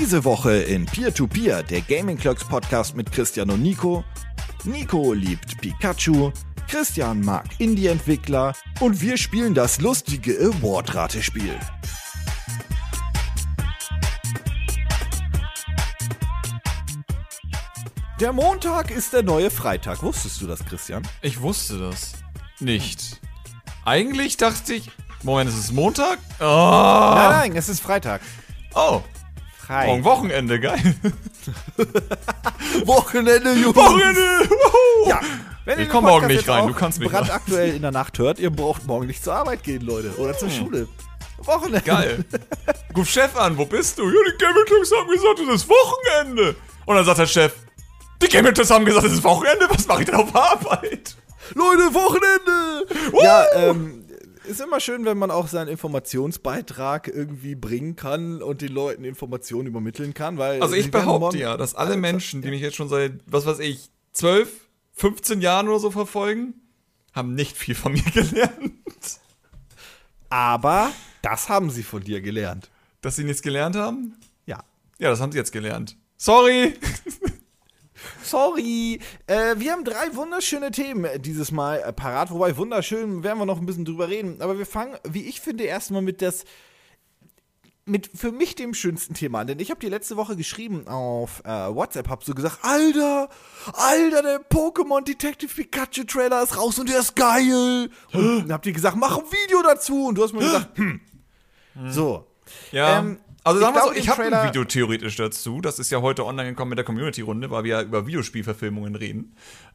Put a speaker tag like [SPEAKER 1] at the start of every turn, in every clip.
[SPEAKER 1] Diese Woche in Peer-to-Peer, der Gaming Clerks Podcast mit Christian und Nico. Nico liebt Pikachu, Christian mag Indie-Entwickler und wir spielen das lustige Award-Ratespiel. Der Montag ist der neue Freitag. Wusstest du das, Christian?
[SPEAKER 2] Ich wusste das nicht. Eigentlich dachte ich. Moment, ist es Montag? Oh.
[SPEAKER 1] Nein, nein, es ist Freitag.
[SPEAKER 2] Oh.
[SPEAKER 1] Frei.
[SPEAKER 2] Morgen Wochenende, geil.
[SPEAKER 1] Wochenende, Jungs.
[SPEAKER 2] Wochenende!
[SPEAKER 1] Ja. Wenn ihr
[SPEAKER 2] Ich
[SPEAKER 1] den
[SPEAKER 2] komm
[SPEAKER 1] Podcast
[SPEAKER 2] morgen nicht rein, du kannst mich
[SPEAKER 1] brandaktuell in der Nacht hört, ihr braucht morgen nicht zur Arbeit gehen, Leute. Oder zur Schule. Wochenende.
[SPEAKER 2] Geil. Ruf Chef an, wo bist du? Ja, die Gaming Clubs haben gesagt, es ist Wochenende. Und dann sagt der Chef, die Gaming Clubs haben gesagt, es ist Wochenende, was mache ich denn auf Arbeit?
[SPEAKER 1] Leute, Wochenende! Ja, ähm, ist immer schön, wenn man auch seinen Informationsbeitrag irgendwie bringen kann und den Leuten Informationen übermitteln kann, weil.
[SPEAKER 2] Also ich behaupte ja, dass alle Menschen, die mich jetzt schon seit, was weiß ich, 12, 15 Jahren oder so verfolgen, haben nicht viel von mir gelernt.
[SPEAKER 1] Aber das haben sie von dir gelernt.
[SPEAKER 2] Dass sie nichts gelernt haben?
[SPEAKER 1] Ja.
[SPEAKER 2] Ja, das haben sie jetzt gelernt. Sorry!
[SPEAKER 1] Sorry. Äh, wir haben drei wunderschöne Themen äh, dieses Mal äh, parat. Wobei, wunderschön werden wir noch ein bisschen drüber reden. Aber wir fangen, wie ich finde, erstmal mit das. Mit für mich dem schönsten Thema an. Denn ich habe dir letzte Woche geschrieben auf äh, WhatsApp, hab so gesagt: Alter, Alter, der Pokémon Detective Pikachu Trailer ist raus und der ist geil. Und dann habt ihr gesagt: Mach ein Video dazu. Und du hast mir gesagt: Hm. So.
[SPEAKER 2] Ja.
[SPEAKER 1] Ähm,
[SPEAKER 2] also
[SPEAKER 1] ich
[SPEAKER 2] sagen wir so, ich habe ein Video theoretisch dazu. Das ist ja heute online gekommen mit der Community-Runde, weil wir ja über Videospielverfilmungen reden.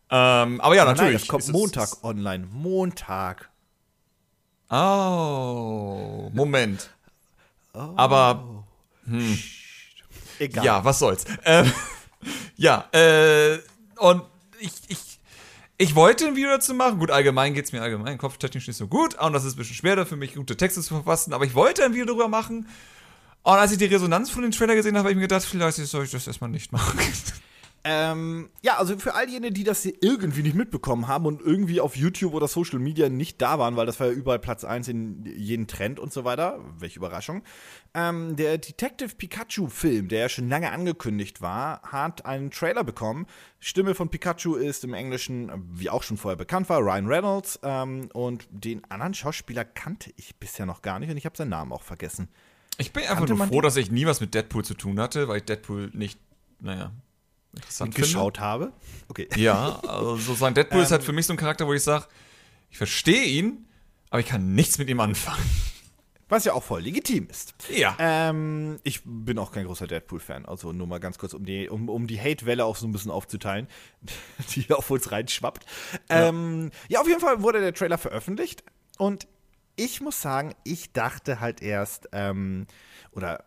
[SPEAKER 2] Ähm, aber ja,
[SPEAKER 1] Nein,
[SPEAKER 2] natürlich.
[SPEAKER 1] das kommt
[SPEAKER 2] ist es-
[SPEAKER 1] Montag online. Montag.
[SPEAKER 2] Oh, Moment. Aber
[SPEAKER 1] Egal.
[SPEAKER 2] ja, was soll's. Ähm, ja, äh, und ich, ich, ich wollte ein Video dazu machen. Gut, allgemein geht's mir allgemein kopftechnisch nicht so gut. Und das ist ein bisschen schwerer für mich, gute Texte zu verfassen. Aber ich wollte ein Video darüber machen. Und als ich die Resonanz von dem Trailer gesehen habe, habe ich mir gedacht, vielleicht soll ich das erstmal nicht machen.
[SPEAKER 1] Ähm, ja, also für all jene, die das hier irgendwie nicht mitbekommen haben und irgendwie auf YouTube oder Social Media nicht da waren, weil das war ja überall Platz 1 in jeden Trend und so weiter, welche Überraschung. Ähm, der Detective Pikachu-Film, der ja schon lange angekündigt war, hat einen Trailer bekommen. Stimme von Pikachu ist im Englischen, wie auch schon vorher bekannt war, Ryan Reynolds. Ähm, und den anderen Schauspieler kannte ich bisher noch gar nicht und ich habe seinen Namen auch vergessen.
[SPEAKER 2] Ich bin einfach nur froh, dass ich nie was mit Deadpool zu tun hatte, weil ich Deadpool nicht, naja, interessant
[SPEAKER 1] Geschaut habe. Okay.
[SPEAKER 2] finde. Ja, also sozusagen Deadpool ist halt
[SPEAKER 1] Ähm.
[SPEAKER 2] für mich so ein Charakter, wo ich sage, ich verstehe ihn, aber ich kann nichts mit ihm anfangen.
[SPEAKER 1] Was ja auch voll legitim ist.
[SPEAKER 2] Ja.
[SPEAKER 1] Ähm, ich bin auch kein großer Deadpool-Fan. Also nur mal ganz kurz, um die, um, um die Hate-Welle auch so ein bisschen aufzuteilen, die auf uns reinschwappt. Ja. Ähm, ja, auf jeden Fall wurde der Trailer veröffentlicht und ich muss sagen, ich dachte halt erst, ähm, oder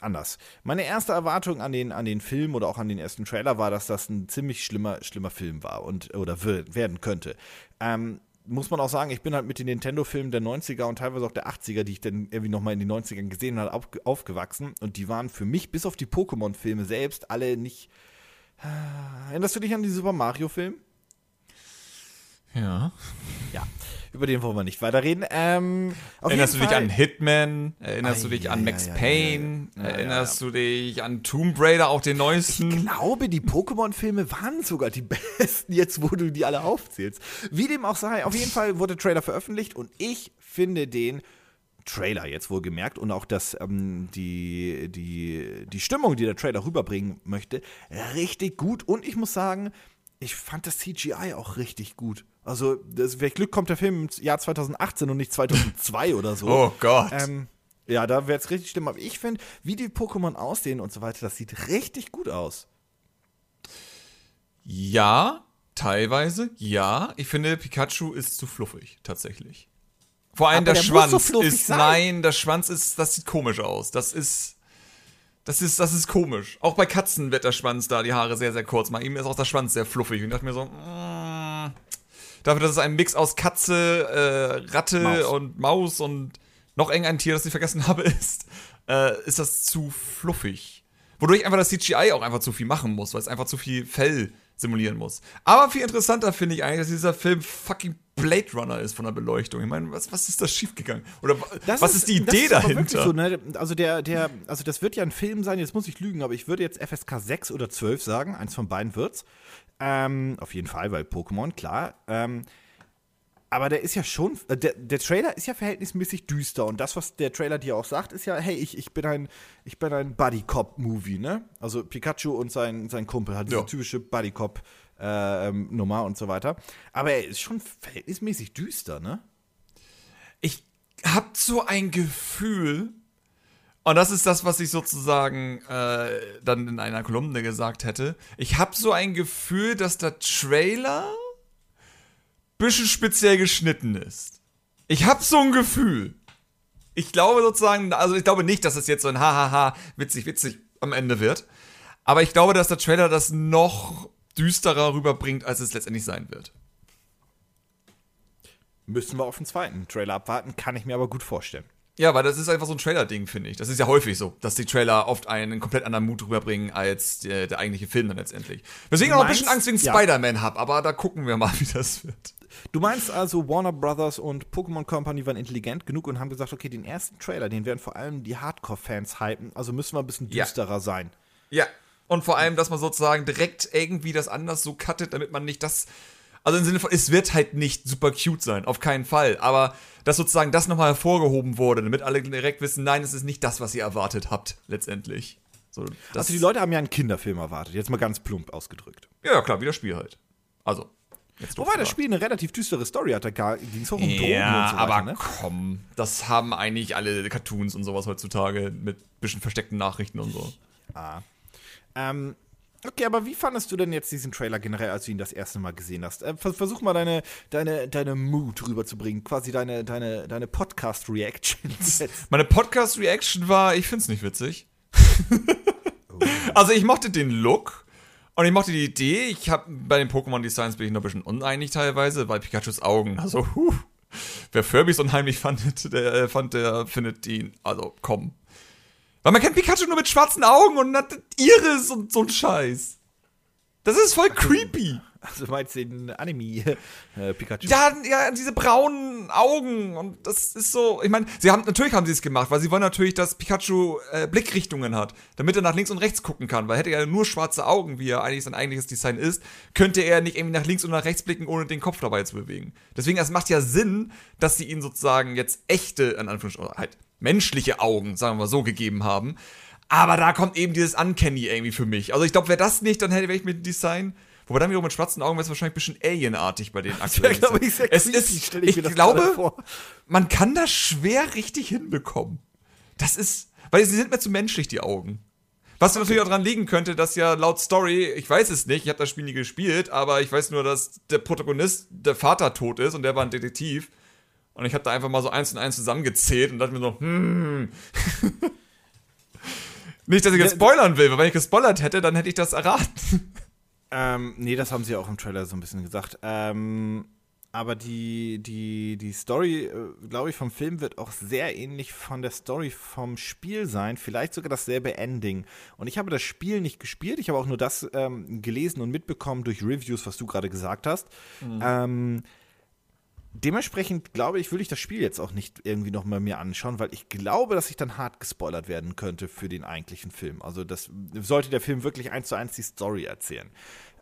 [SPEAKER 1] anders. Meine erste Erwartung an den, an den Film oder auch an den ersten Trailer war, dass das ein ziemlich schlimmer, schlimmer Film war und oder wird, werden könnte. Ähm, muss man auch sagen, ich bin halt mit den Nintendo-Filmen der 90er und teilweise auch der 80er, die ich dann irgendwie nochmal in den 90ern gesehen habe, auf, aufgewachsen. Und die waren für mich, bis auf die Pokémon-Filme selbst, alle nicht. Äh, Erinnerst du dich an die Super Mario-Film?
[SPEAKER 2] Ja.
[SPEAKER 1] Ja, über den wollen wir nicht weiterreden. Ähm,
[SPEAKER 2] Erinnerst du dich
[SPEAKER 1] Fall-
[SPEAKER 2] an Hitman? Erinnerst du
[SPEAKER 1] Ei,
[SPEAKER 2] dich an
[SPEAKER 1] ja,
[SPEAKER 2] Max
[SPEAKER 1] ja, ja,
[SPEAKER 2] Payne? Erinnerst du dich an Tomb Raider, auch den
[SPEAKER 1] Ich
[SPEAKER 2] neuesten?
[SPEAKER 1] glaube, die Pokémon-Filme waren sogar die besten, jetzt wo du die alle aufzählst. Wie dem auch sei, auf jeden Fall wurde der Trailer veröffentlicht und ich finde den Trailer jetzt wohl gemerkt und auch das, ähm, die, die, die Stimmung, die der Trailer rüberbringen möchte, richtig gut. Und ich muss sagen, ich fand das CGI auch richtig gut. Also, das, welch Glück kommt der Film im Jahr 2018 und nicht 2002 oder so.
[SPEAKER 2] Oh Gott.
[SPEAKER 1] Ähm, ja, da wäre es richtig schlimm. Aber ich finde, wie die Pokémon aussehen und so weiter, das sieht richtig gut aus.
[SPEAKER 2] Ja, teilweise, ja. Ich finde, Pikachu ist zu fluffig, tatsächlich. Vor allem der,
[SPEAKER 1] der
[SPEAKER 2] Schwanz
[SPEAKER 1] so
[SPEAKER 2] ist,
[SPEAKER 1] sein.
[SPEAKER 2] nein, der Schwanz ist, das sieht komisch aus. Das ist, das ist, das ist komisch. Auch bei Katzen wird der Schwanz da, die Haare sehr, sehr kurz. Bei ihm ist auch der Schwanz sehr fluffig. Und ich dachte mir so, mm, dafür, dass es ein Mix aus Katze, äh, Ratte
[SPEAKER 1] Maus.
[SPEAKER 2] und Maus und noch irgendein Tier, das ich vergessen habe, ist, äh, ist das zu fluffig. Wodurch einfach das CGI auch einfach zu viel machen muss, weil es einfach zu viel Fell simulieren muss. Aber viel interessanter finde ich eigentlich, dass dieser Film fucking Blade Runner ist von der Beleuchtung. Ich meine, was, was ist da schiefgegangen? Oder
[SPEAKER 1] Das
[SPEAKER 2] was ist, die Idee
[SPEAKER 1] das ist
[SPEAKER 2] dahinter?
[SPEAKER 1] So, ne? Also der, der, also das wird ja ein Film sein, jetzt muss ich lügen, aber ich würde jetzt FSK 6 oder 12 sagen, eins von beiden wird's. Ähm, auf jeden Fall, weil Pokémon, klar. Ähm, aber der ist ja schon, äh, der, der Trailer ist ja verhältnismäßig düster und das, was der Trailer dir auch sagt, ist ja, hey, ich, ich bin ein, ich bin ein Buddy-Cop-Movie, ne? Also Pikachu und sein, sein Kumpel hat diese
[SPEAKER 2] Ja.
[SPEAKER 1] typische Buddy-Cop-Nummer und so weiter. Aber er ist schon verhältnismäßig düster, ne?
[SPEAKER 2] ich habe so ein Gefühl, und das ist das, was ich sozusagen äh, dann in einer Kolumne gesagt hätte. Ich habe so ein Gefühl, dass der Trailer bisschen speziell geschnitten ist. Ich habe so ein Gefühl. Ich glaube sozusagen, also ich glaube nicht, dass es jetzt so ein Hahaha, witzig, witzig am Ende wird. Aber ich glaube, dass der Trailer das noch düsterer rüberbringt, als es letztendlich sein wird.
[SPEAKER 1] Müssen wir auf den zweiten Trailer abwarten, kann ich mir aber gut vorstellen.
[SPEAKER 2] Ja, weil das ist einfach so ein Trailer-Ding, finde ich. Das ist ja häufig so, dass die Trailer oft einen komplett anderen Mut rüberbringen als der, der eigentliche Film dann letztendlich. Weswegen ich auch ein bisschen Angst wegen
[SPEAKER 1] ja.
[SPEAKER 2] Spider-Man habe, aber da gucken wir mal, wie das wird.
[SPEAKER 1] Du meinst also, Warner Brothers und Pokémon Company waren intelligent genug und haben gesagt, okay, den ersten Trailer, den werden vor allem die Hardcore-Fans hypen, also müssen wir ein bisschen
[SPEAKER 2] Ja.
[SPEAKER 1] düsterer sein.
[SPEAKER 2] Ja. Und vor allem, dass man sozusagen direkt irgendwie das anders so cuttet, damit man nicht das. Also im Sinne von, es wird halt nicht super cute sein, auf keinen Fall. Aber dass sozusagen das nochmal hervorgehoben wurde, damit alle direkt wissen, nein, es ist nicht das, was ihr erwartet habt, letztendlich. So,
[SPEAKER 1] Also die Leute haben ja einen Kinderfilm erwartet, jetzt mal ganz plump ausgedrückt.
[SPEAKER 2] Ja, ja, klar, wie das Spiel halt. Also.
[SPEAKER 1] Wobei das. Spiel eine relativ düstere Story hatte, da ging es auch um Drogen
[SPEAKER 2] Ja,
[SPEAKER 1] und so weiter,
[SPEAKER 2] aber
[SPEAKER 1] ne?
[SPEAKER 2] komm, das haben eigentlich alle Cartoons und sowas heutzutage mit bisschen versteckten Nachrichten und so.
[SPEAKER 1] Ähm, okay, aber wie fandest du denn jetzt diesen Trailer generell, als du ihn das erste Mal gesehen hast? Äh, vers- versuch mal deine, deine, deine Mood rüberzubringen, quasi deine, deine, deine Podcast-Reactions.
[SPEAKER 2] Meine Podcast-Reaction war, ich find's nicht witzig. also ich mochte den Look und ich mochte die Idee. Ich habe bei den Pokémon-Designs bin ich noch ein bisschen uneinig teilweise, weil Pikachus Augen, also huh, wer Furbies unheimlich fand, der äh, fand, der findet ihn, also komm. Weil man kennt Pikachu nur mit schwarzen Augen und hat Iris und so ein Scheiß. Das ist voll creepy.
[SPEAKER 1] also du meinst den Anime äh, Pikachu?
[SPEAKER 2] Ja, ja, diese braunen Augen und das ist so. Ich meine, sie haben natürlich haben sie es gemacht, weil sie wollen natürlich, dass Pikachu äh, Blickrichtungen hat, damit er nach links und rechts gucken kann. Weil hätte er nur schwarze Augen, wie er eigentlich sein eigentliches Design ist, könnte er nicht irgendwie nach links und nach rechts blicken, ohne den Kopf dabei zu bewegen. Deswegen, es macht ja Sinn, dass sie ihnen sozusagen jetzt echte, in Anführungsstrichen, halt menschliche Augen, sagen wir mal so, gegeben haben. Aber da kommt eben dieses Uncanny irgendwie für mich. Also ich glaube, wäre das nicht, dann hätte ich mit dem Design. Wobei dann wiederum mit schwarzen Augen wäre es wahrscheinlich ein bisschen alienartig bei den aktuellen.
[SPEAKER 1] Ja, glaub ich, sehr
[SPEAKER 2] es
[SPEAKER 1] creepy,
[SPEAKER 2] ist,
[SPEAKER 1] ich
[SPEAKER 2] ich, glaube, man kann das schwer richtig hinbekommen. Das ist, weil sie sind mir zu menschlich, die Augen. Was natürlich auch daran liegen könnte, dass ja laut Story, ich weiß es nicht, ich habe das Spiel nie gespielt, aber ich weiß nur, dass der Protagonist, der Vater tot ist und der war ein Detektiv. Und ich habe da einfach mal so eins und eins zusammengezählt und dachte mir so, hm. nicht, dass ich jetzt spoilern will, weil wenn ich gespoilert hätte, dann hätte ich das erraten.
[SPEAKER 1] Ähm, nee, das haben sie auch im Trailer so ein bisschen gesagt. Ähm, aber die, die, die Story, äh, glaube ich, vom Film wird auch sehr ähnlich von der Story vom Spiel sein. Vielleicht sogar dasselbe Ending. Und ich habe das Spiel nicht gespielt. Ich habe auch nur das ähm, gelesen und mitbekommen durch Reviews, was du gerade gesagt hast. Ähm, dementsprechend glaube ich, würde ich das Spiel jetzt auch nicht irgendwie noch mal mir anschauen, weil ich glaube, dass ich dann hart gespoilert werden könnte für den eigentlichen Film. Also das sollte der Film wirklich eins zu eins die Story erzählen.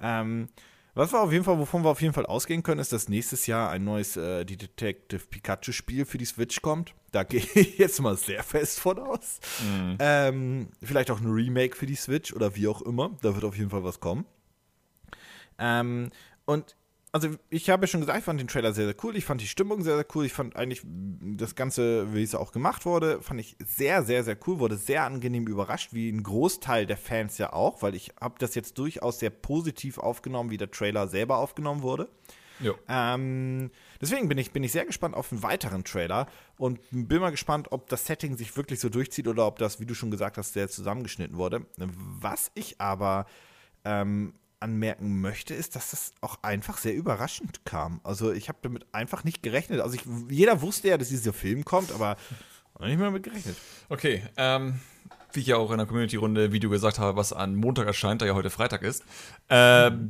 [SPEAKER 1] Ähm, was wir auf jeden Fall, wovon wir auf jeden Fall ausgehen können, ist, dass nächstes Jahr ein neues äh, die Detective Pikachu Spiel für die Switch kommt. Da gehe ich jetzt mal sehr fest von aus. Ähm, vielleicht auch ein Remake für die Switch oder wie auch immer. Da wird auf jeden Fall was kommen. Ähm, und also ich habe ja schon gesagt, ich fand den Trailer sehr, sehr cool. Ich fand die Stimmung sehr, sehr cool. Ich fand eigentlich das Ganze, wie es auch gemacht wurde, fand ich sehr, sehr, sehr cool. Wurde sehr angenehm überrascht, wie ein Großteil der Fans ja auch, weil ich habe das jetzt durchaus sehr positiv aufgenommen, wie der Trailer selber aufgenommen wurde. Ähm, deswegen bin ich, bin ich sehr gespannt auf einen weiteren Trailer und bin mal gespannt, ob das Setting sich wirklich so durchzieht oder ob das, wie du schon gesagt hast, sehr zusammengeschnitten wurde. Was ich aber ähm, anmerken möchte, ist, dass das auch einfach sehr überraschend kam. Also ich habe damit einfach nicht gerechnet. Also ich, jeder wusste ja, dass dieser Film kommt, aber nicht mehr damit gerechnet.
[SPEAKER 2] Okay, ähm, wie ich ja auch in der Community-Runde Video gesagt habe, was an Montag erscheint, da ja heute Freitag ist. Ähm,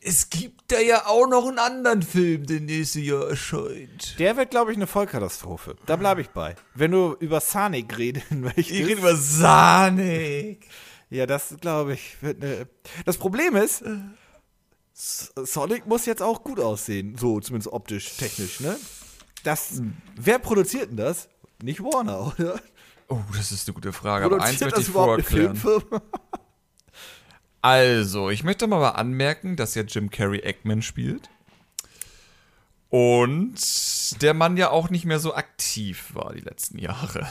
[SPEAKER 2] es gibt da ja auch noch einen anderen Film, der nächstes Jahr erscheint.
[SPEAKER 1] Der wird, glaube ich, eine Vollkatastrophe. Da bleibe ich bei. Wenn du über Sonic reden möchtest.
[SPEAKER 2] Ich rede über Sonic.
[SPEAKER 1] Ja, das glaube ich wird eine. Das Problem ist, Sonic muss jetzt auch gut aussehen, so zumindest optisch, technisch, ne? Das. Wer produziert denn das? Nicht Warner, oder?
[SPEAKER 2] Oh, das ist eine gute Frage. Aber eins möchte ich vorklären. Also, ich möchte mal anmerken, dass ja Jim Carrey Eggman spielt. Und der Mann ja auch nicht mehr so aktiv war die letzten Jahre.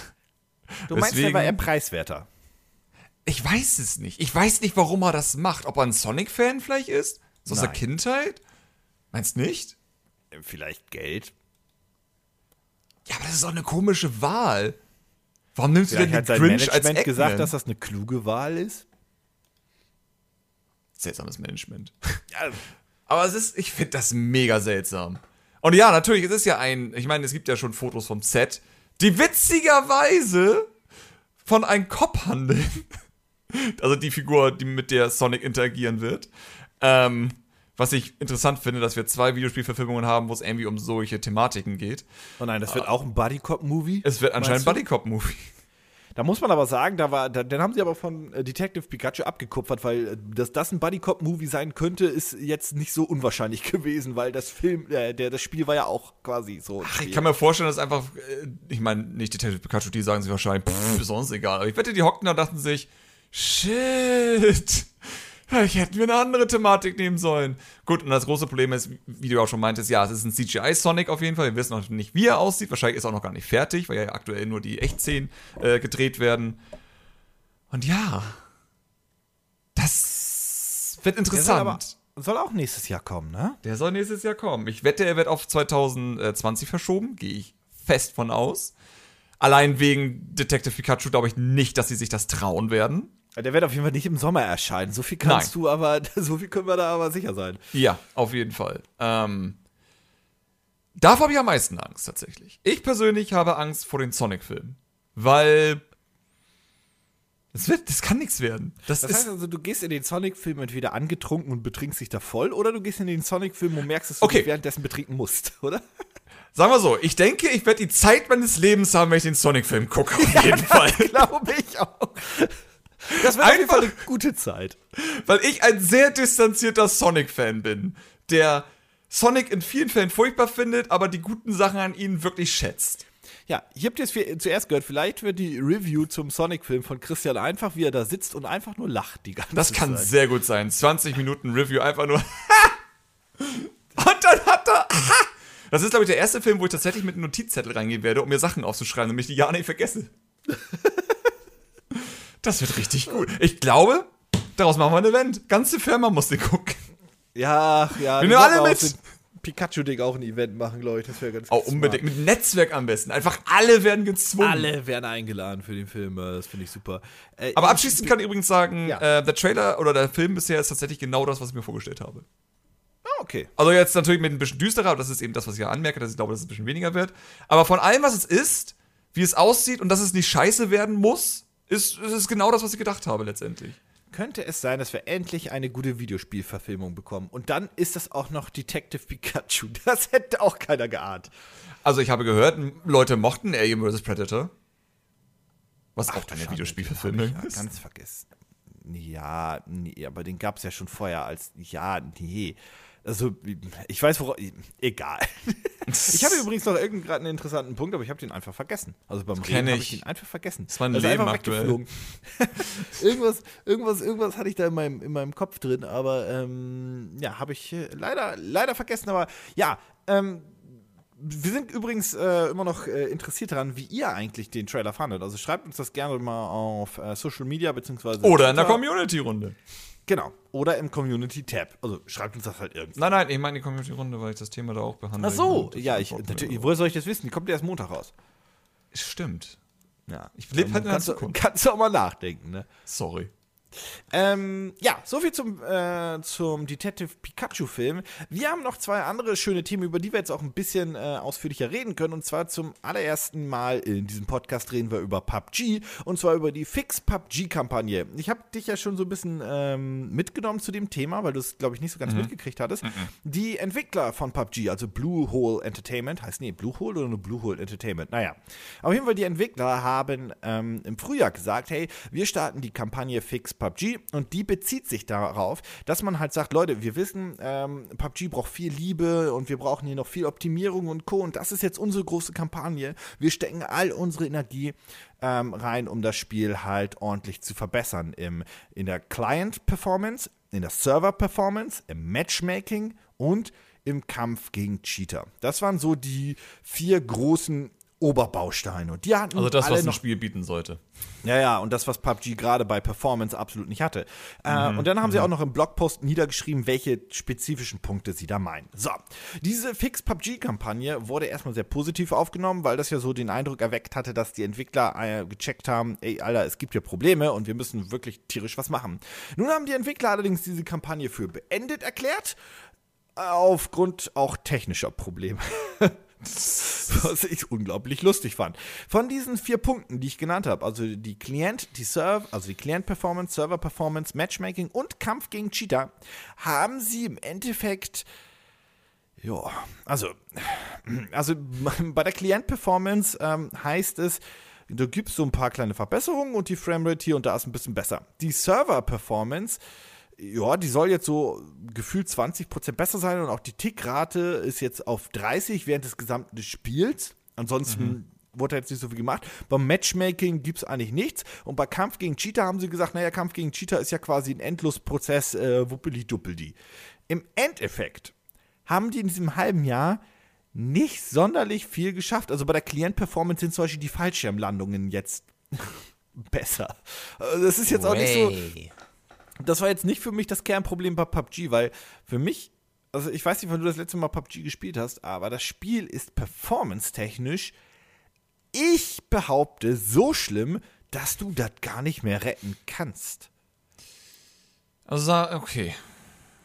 [SPEAKER 1] Du meinst, der
[SPEAKER 2] Deswegen-
[SPEAKER 1] war eher preiswerter.
[SPEAKER 2] Ich weiß es nicht. Ich weiß nicht, warum er das macht. Ob er ein Sonic-Fan vielleicht ist? So aus der. Kindheit? Meinst nicht?
[SPEAKER 1] Vielleicht Geld.
[SPEAKER 2] Ja, aber das ist auch eine komische Wahl. Warum nimmst
[SPEAKER 1] Vielleicht
[SPEAKER 2] du
[SPEAKER 1] hat
[SPEAKER 2] denn den Grinch als
[SPEAKER 1] Management
[SPEAKER 2] Eggman?
[SPEAKER 1] gesagt, dass das eine kluge Wahl ist.
[SPEAKER 2] Seltsames Management.
[SPEAKER 1] Ja,
[SPEAKER 2] Aber es ist, ich finde das mega seltsam. Und ja, natürlich, es ist ja ein, ich meine, es gibt ja schon Fotos vom Set, die witzigerweise von einem Cop handeln. Also die Figur, die mit der Sonic interagieren wird. Ähm, was ich interessant finde, dass wir zwei Videospielverfilmungen haben, wo es irgendwie um solche Thematiken geht.
[SPEAKER 1] Oh nein, das wird auch ein Buddy-Cop-Movie.
[SPEAKER 2] Es wird anscheinend
[SPEAKER 1] Meinst
[SPEAKER 2] Buddy Cop Movie.
[SPEAKER 1] Da muss man aber sagen, da war, da, dann haben sie aber von äh, Detective Pikachu abgekupfert, weil äh, dass das ein Buddy-Cop-Movie sein könnte, ist jetzt nicht so unwahrscheinlich gewesen, weil das Film, äh, der, das Spiel war ja auch quasi so. ein
[SPEAKER 2] Ach, ich kann mir vorstellen, dass einfach, äh, ich meine, nicht Detective Pikachu, die sagen sich wahrscheinlich, pff, ist uns egal. Aber ich wette, die hockten da dachten sich, shit, vielleicht hätten wir eine andere Thematik nehmen sollen. Gut, und das große Problem ist, wie du auch schon meintest, ja, es ist ein CGI-Sonic auf jeden Fall. Wir wissen noch nicht, wie er aussieht. Wahrscheinlich ist er auch noch gar nicht fertig, weil ja aktuell nur die Echtszenen äh, gedreht werden. Und ja, das wird
[SPEAKER 1] der soll,
[SPEAKER 2] interessant.
[SPEAKER 1] aber, soll auch nächstes Jahr kommen, ne?
[SPEAKER 2] Der soll nächstes Jahr kommen. Ich wette, er wird auf 2020 verschoben. Gehe ich fest von aus. Allein wegen Detective Pikachu glaube ich nicht, dass sie sich das trauen werden.
[SPEAKER 1] Der wird auf jeden Fall nicht im Sommer erscheinen. So viel kannst
[SPEAKER 2] Nein.
[SPEAKER 1] du aber, so viel können wir da aber sicher sein.
[SPEAKER 2] Ja, auf jeden Fall. Ähm, davor habe ich am meisten Angst tatsächlich. Ich persönlich habe Angst vor den Sonic-Filmen. Weil. Das, wird, das kann nichts werden. Das,
[SPEAKER 1] Das heißt also, du gehst in den Sonic-Film entweder angetrunken und betrinkst dich da voll, oder du gehst in den Sonic-Film und merkst, dass du
[SPEAKER 2] Okay.
[SPEAKER 1] dich währenddessen betrinken musst, oder?
[SPEAKER 2] sagen wir so, ich denke, ich werde die Zeit meines Lebens haben, wenn ich den Sonic-Film gucke. Auf jeden Fall.
[SPEAKER 1] Glaube ich auch. Das wird auf jeden
[SPEAKER 2] Einfach-
[SPEAKER 1] Fall eine gute Zeit.
[SPEAKER 2] Weil ich ein sehr distanzierter Sonic-Fan bin, der Sonic in vielen Fällen furchtbar findet, aber die guten Sachen an ihnen wirklich schätzt.
[SPEAKER 1] Ja, ich habe jetzt zuerst gehört, vielleicht wird die Review zum Sonic-Film von Christian einfach, wie er da sitzt und einfach nur lacht die ganze
[SPEAKER 2] Das kann
[SPEAKER 1] Zeit.
[SPEAKER 2] sehr gut sein. 20 Minuten Review einfach nur. Und dann hat er. Das ist, glaube ich, der erste Film, wo ich tatsächlich mit einem Notizzettel reingehen werde, um mir Sachen aufzuschreiben, damit ich die ja nicht vergesse. Das wird richtig gut. Ich glaube, daraus machen wir ein Event. Ganze Firma muss den gucken.
[SPEAKER 1] Ja, ja.
[SPEAKER 2] Wir nehmen alle mit.
[SPEAKER 1] Pikachu-Ding auch ein Event machen, glaube ich. Das wäre ganz
[SPEAKER 2] Oh,
[SPEAKER 1] smart.
[SPEAKER 2] unbedingt. Mit Netzwerk am besten. Einfach alle werden gezwungen.
[SPEAKER 1] Alle werden eingeladen für den Film. Das finde ich super. Äh,
[SPEAKER 2] Aber
[SPEAKER 1] ich-
[SPEAKER 2] abschließend kann ich übrigens sagen,
[SPEAKER 1] Ja.
[SPEAKER 2] äh, der Trailer oder der Film bisher ist tatsächlich genau das, was ich mir vorgestellt habe.
[SPEAKER 1] Ah, okay.
[SPEAKER 2] Also jetzt natürlich mit ein bisschen düsterer, aber das ist eben das, was ich ja anmerke, dass ich glaube, dass es ein bisschen weniger wird. Aber von allem, was es ist, wie es aussieht und dass es nicht scheiße werden muss, ist, ist genau das, was ich gedacht habe letztendlich.
[SPEAKER 1] Könnte es sein, dass wir endlich eine gute Videospielverfilmung bekommen? Und dann ist das auch noch Detective Pikachu. Das hätte auch keiner geahnt.
[SPEAKER 2] Also ich habe gehört, Leute mochten Alien vs. Predator. Was auch
[SPEAKER 1] du
[SPEAKER 2] keine
[SPEAKER 1] Schande,
[SPEAKER 2] Videospielverfilmung ist.
[SPEAKER 1] Ja, ganz vergessen. Ja, nee, aber den gab es ja schon vorher als. Ja, nee. Also, ich weiß, worauf. Egal. Ich habe übrigens noch irgendeinen gerade einen interessanten Punkt, aber ich habe den einfach vergessen. Also beim
[SPEAKER 2] kenn
[SPEAKER 1] Reden habe
[SPEAKER 2] ich.
[SPEAKER 1] den einfach vergessen.
[SPEAKER 2] ist mein
[SPEAKER 1] ist
[SPEAKER 2] Leben
[SPEAKER 1] einfach
[SPEAKER 2] aktuell.
[SPEAKER 1] irgendwas, irgendwas, irgendwas hatte ich da in meinem, in meinem Kopf drin, aber ähm, ja, habe ich äh, leider, leider vergessen. Aber ja, ähm, wir sind übrigens äh, immer noch äh, interessiert daran, wie ihr eigentlich den Trailer fandet. Also schreibt uns das gerne mal auf äh, Social Media beziehungsweise
[SPEAKER 2] Oder in der
[SPEAKER 1] Twitter.
[SPEAKER 2] Community-Runde.
[SPEAKER 1] Genau. Oder im Community-Tab. Also schreibt uns das halt irgendwie.
[SPEAKER 2] Nein, nein, ich meine die Community-Runde, weil ich das Thema da auch behandle.
[SPEAKER 1] Ach so, ja, ich, natürlich, woher soll ich das wissen? Die kommt erst Montag raus.
[SPEAKER 2] Stimmt.
[SPEAKER 1] Ja.
[SPEAKER 2] Ich lebe halt in der Zukunft.
[SPEAKER 1] kannst du auch mal nachdenken, ne?
[SPEAKER 2] Sorry.
[SPEAKER 1] Ähm, ja, soviel zum, äh, zum Detective Pikachu-Film. Wir haben noch zwei andere schöne Themen, über die wir jetzt auch ein bisschen äh, ausführlicher reden können. Und zwar zum allerersten Mal in diesem Podcast reden wir über PUBG und zwar über die Fix PUBG-Kampagne. Ich habe dich ja schon so ein bisschen ähm, mitgenommen zu dem Thema, weil du es, glaube ich, nicht so ganz mhm. mitgekriegt hattest. Mhm. Die Entwickler von PUBG, also Blue Hole Entertainment, heißt nee, Blue Hole oder nur Blue Hole Entertainment? Naja, auf jeden Fall die Entwickler haben ähm, im Frühjahr gesagt, hey, wir starten die Kampagne Fix PUBG und die bezieht sich darauf, dass man halt sagt, Leute, wir wissen, ähm, PUBG braucht viel Liebe und wir brauchen hier noch viel Optimierung und Co. Und das ist jetzt unsere große Kampagne. Wir stecken all unsere Energie ähm, rein, um das Spiel halt ordentlich zu verbessern. Im, in der Client-Performance, in der Server-Performance, im Matchmaking und im Kampf gegen Cheater. Das waren so die vier großen Oberbausteine. Und die hatten
[SPEAKER 2] also das, was ein Spiel bieten sollte.
[SPEAKER 1] Ja, ja, und das, was PUBG gerade bei Performance absolut nicht hatte. Äh, mhm. und dann haben mhm. sie auch noch im Blogpost niedergeschrieben, welche spezifischen Punkte sie da meinen. So, diese Fix PUBG-Kampagne wurde erstmal sehr positiv aufgenommen, weil das ja so den Eindruck erweckt hatte, dass die Entwickler äh, gecheckt haben, ey, Alter, es gibt ja Probleme und wir müssen wirklich tierisch was machen. Nun haben die Entwickler allerdings diese Kampagne für beendet erklärt, aufgrund auch technischer Probleme. Was ich unglaublich lustig fand. Von diesen vier Punkten, die ich genannt habe, also die Client, die Serve, also die Client-Performance, Server-Performance, Matchmaking und Kampf gegen Cheater, haben sie im Endeffekt ja, also, also bei der Client-Performance ähm, heißt es, du gibst so ein paar kleine Verbesserungen und die Framerate hier und da ist ein bisschen besser. Die Server-Performance ja, die soll jetzt so gefühlt 20% besser sein und auch die Tickrate ist jetzt auf 30% während des gesamten Spiels. Ansonsten mhm. wurde jetzt nicht so viel gemacht. Beim Matchmaking gibt es eigentlich nichts. Und bei Kampf gegen Cheater haben sie gesagt, naja, Kampf gegen Cheater ist ja quasi ein Endlosprozess, äh, wuppeli-duppeli. Im Endeffekt haben die in diesem halben Jahr nicht sonderlich viel geschafft. Also bei der Client-Performance sind zum Beispiel die Fallschirmlandungen jetzt besser. Also das ist jetzt auch nicht so das war jetzt nicht für mich das Kernproblem bei PUBG, weil für mich, also ich weiß nicht, wann du das letzte Mal PUBG gespielt hast, aber das Spiel ist performance-technisch, ich behaupte, so schlimm, dass du das gar nicht mehr retten kannst.
[SPEAKER 2] Also, okay.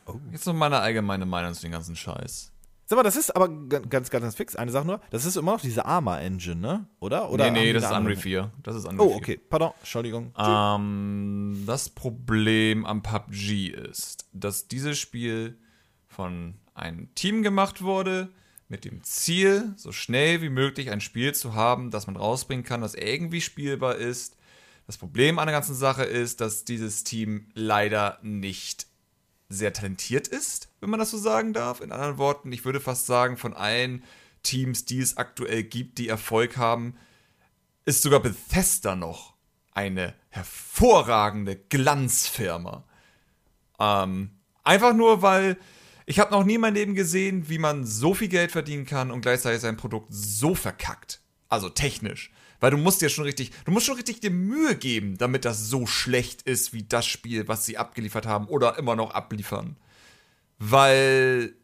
[SPEAKER 2] Oh. Jetzt noch meine allgemeine Meinung zu dem ganzen Scheiß.
[SPEAKER 1] Sag mal, das ist aber ganz, ganz, ganz fix. Eine Sache nur, das ist immer noch diese Arma-Engine, ne? Oder? Oder
[SPEAKER 2] nee, nee, das ist Unreal 4. Das ist
[SPEAKER 1] Unreal oh, okay. 4. Pardon, Entschuldigung.
[SPEAKER 2] Ähm, das Problem am PUBG ist, dass dieses Spiel von einem Team gemacht wurde, mit dem Ziel, so schnell wie möglich ein Spiel zu haben, das man rausbringen kann, das irgendwie spielbar ist. Das Problem an der ganzen Sache ist, dass dieses Team leider nicht sehr talentiert ist, wenn man das so sagen darf. In anderen Worten, ich würde fast sagen, von allen Teams, die es aktuell gibt, die Erfolg haben, ist sogar Bethesda noch eine hervorragende Glanzfirma. Ähm, einfach nur, weil ich habe noch nie in meinem Leben gesehen, wie man so viel Geld verdienen kann und gleichzeitig sein Produkt so verkackt. Also technisch. Weil du musst dir schon richtig, du musst schon richtig dir Mühe geben, damit das so schlecht ist wie das Spiel, was sie abgeliefert haben oder immer noch abliefern. Weil,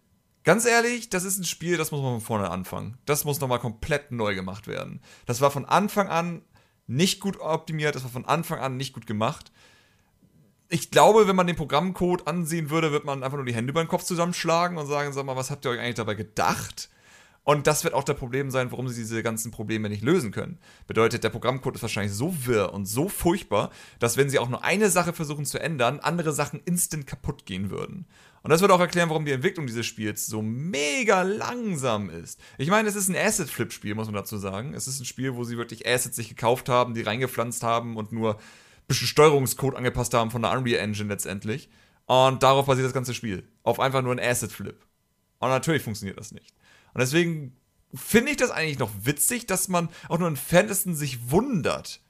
[SPEAKER 2] ganz ehrlich, das ist ein Spiel, das muss man von vorne anfangen. Das muss nochmal komplett neu gemacht werden. Das war von Anfang an nicht gut optimiert, das war von Anfang an nicht gut gemacht. Ich glaube, wenn man den Programmcode ansehen würde, wird man einfach nur die Hände über den Kopf zusammenschlagen und sagen, sag mal, was habt ihr euch eigentlich dabei gedacht? Und das wird auch der Problem sein, warum sie diese ganzen Probleme nicht lösen können. Bedeutet, der Programmcode ist wahrscheinlich so wirr und so furchtbar, dass wenn sie auch nur eine Sache versuchen zu ändern, andere Sachen instant kaputt gehen würden. Und das wird auch erklären, warum die Entwicklung dieses Spiels so mega langsam ist. Ich meine, es ist ein Asset-Flip-Spiel, muss man dazu sagen. Es ist ein Spiel, wo sie wirklich Assets sich gekauft haben, die reingepflanzt haben und nur ein bisschen Steuerungscode angepasst haben von der Unreal Engine letztendlich. Und darauf basiert das ganze Spiel. Auf einfach nur ein Asset-Flip. Und natürlich funktioniert das nicht. Und deswegen finde ich das eigentlich noch witzig, dass man auch nur in Fantasy sich wundert,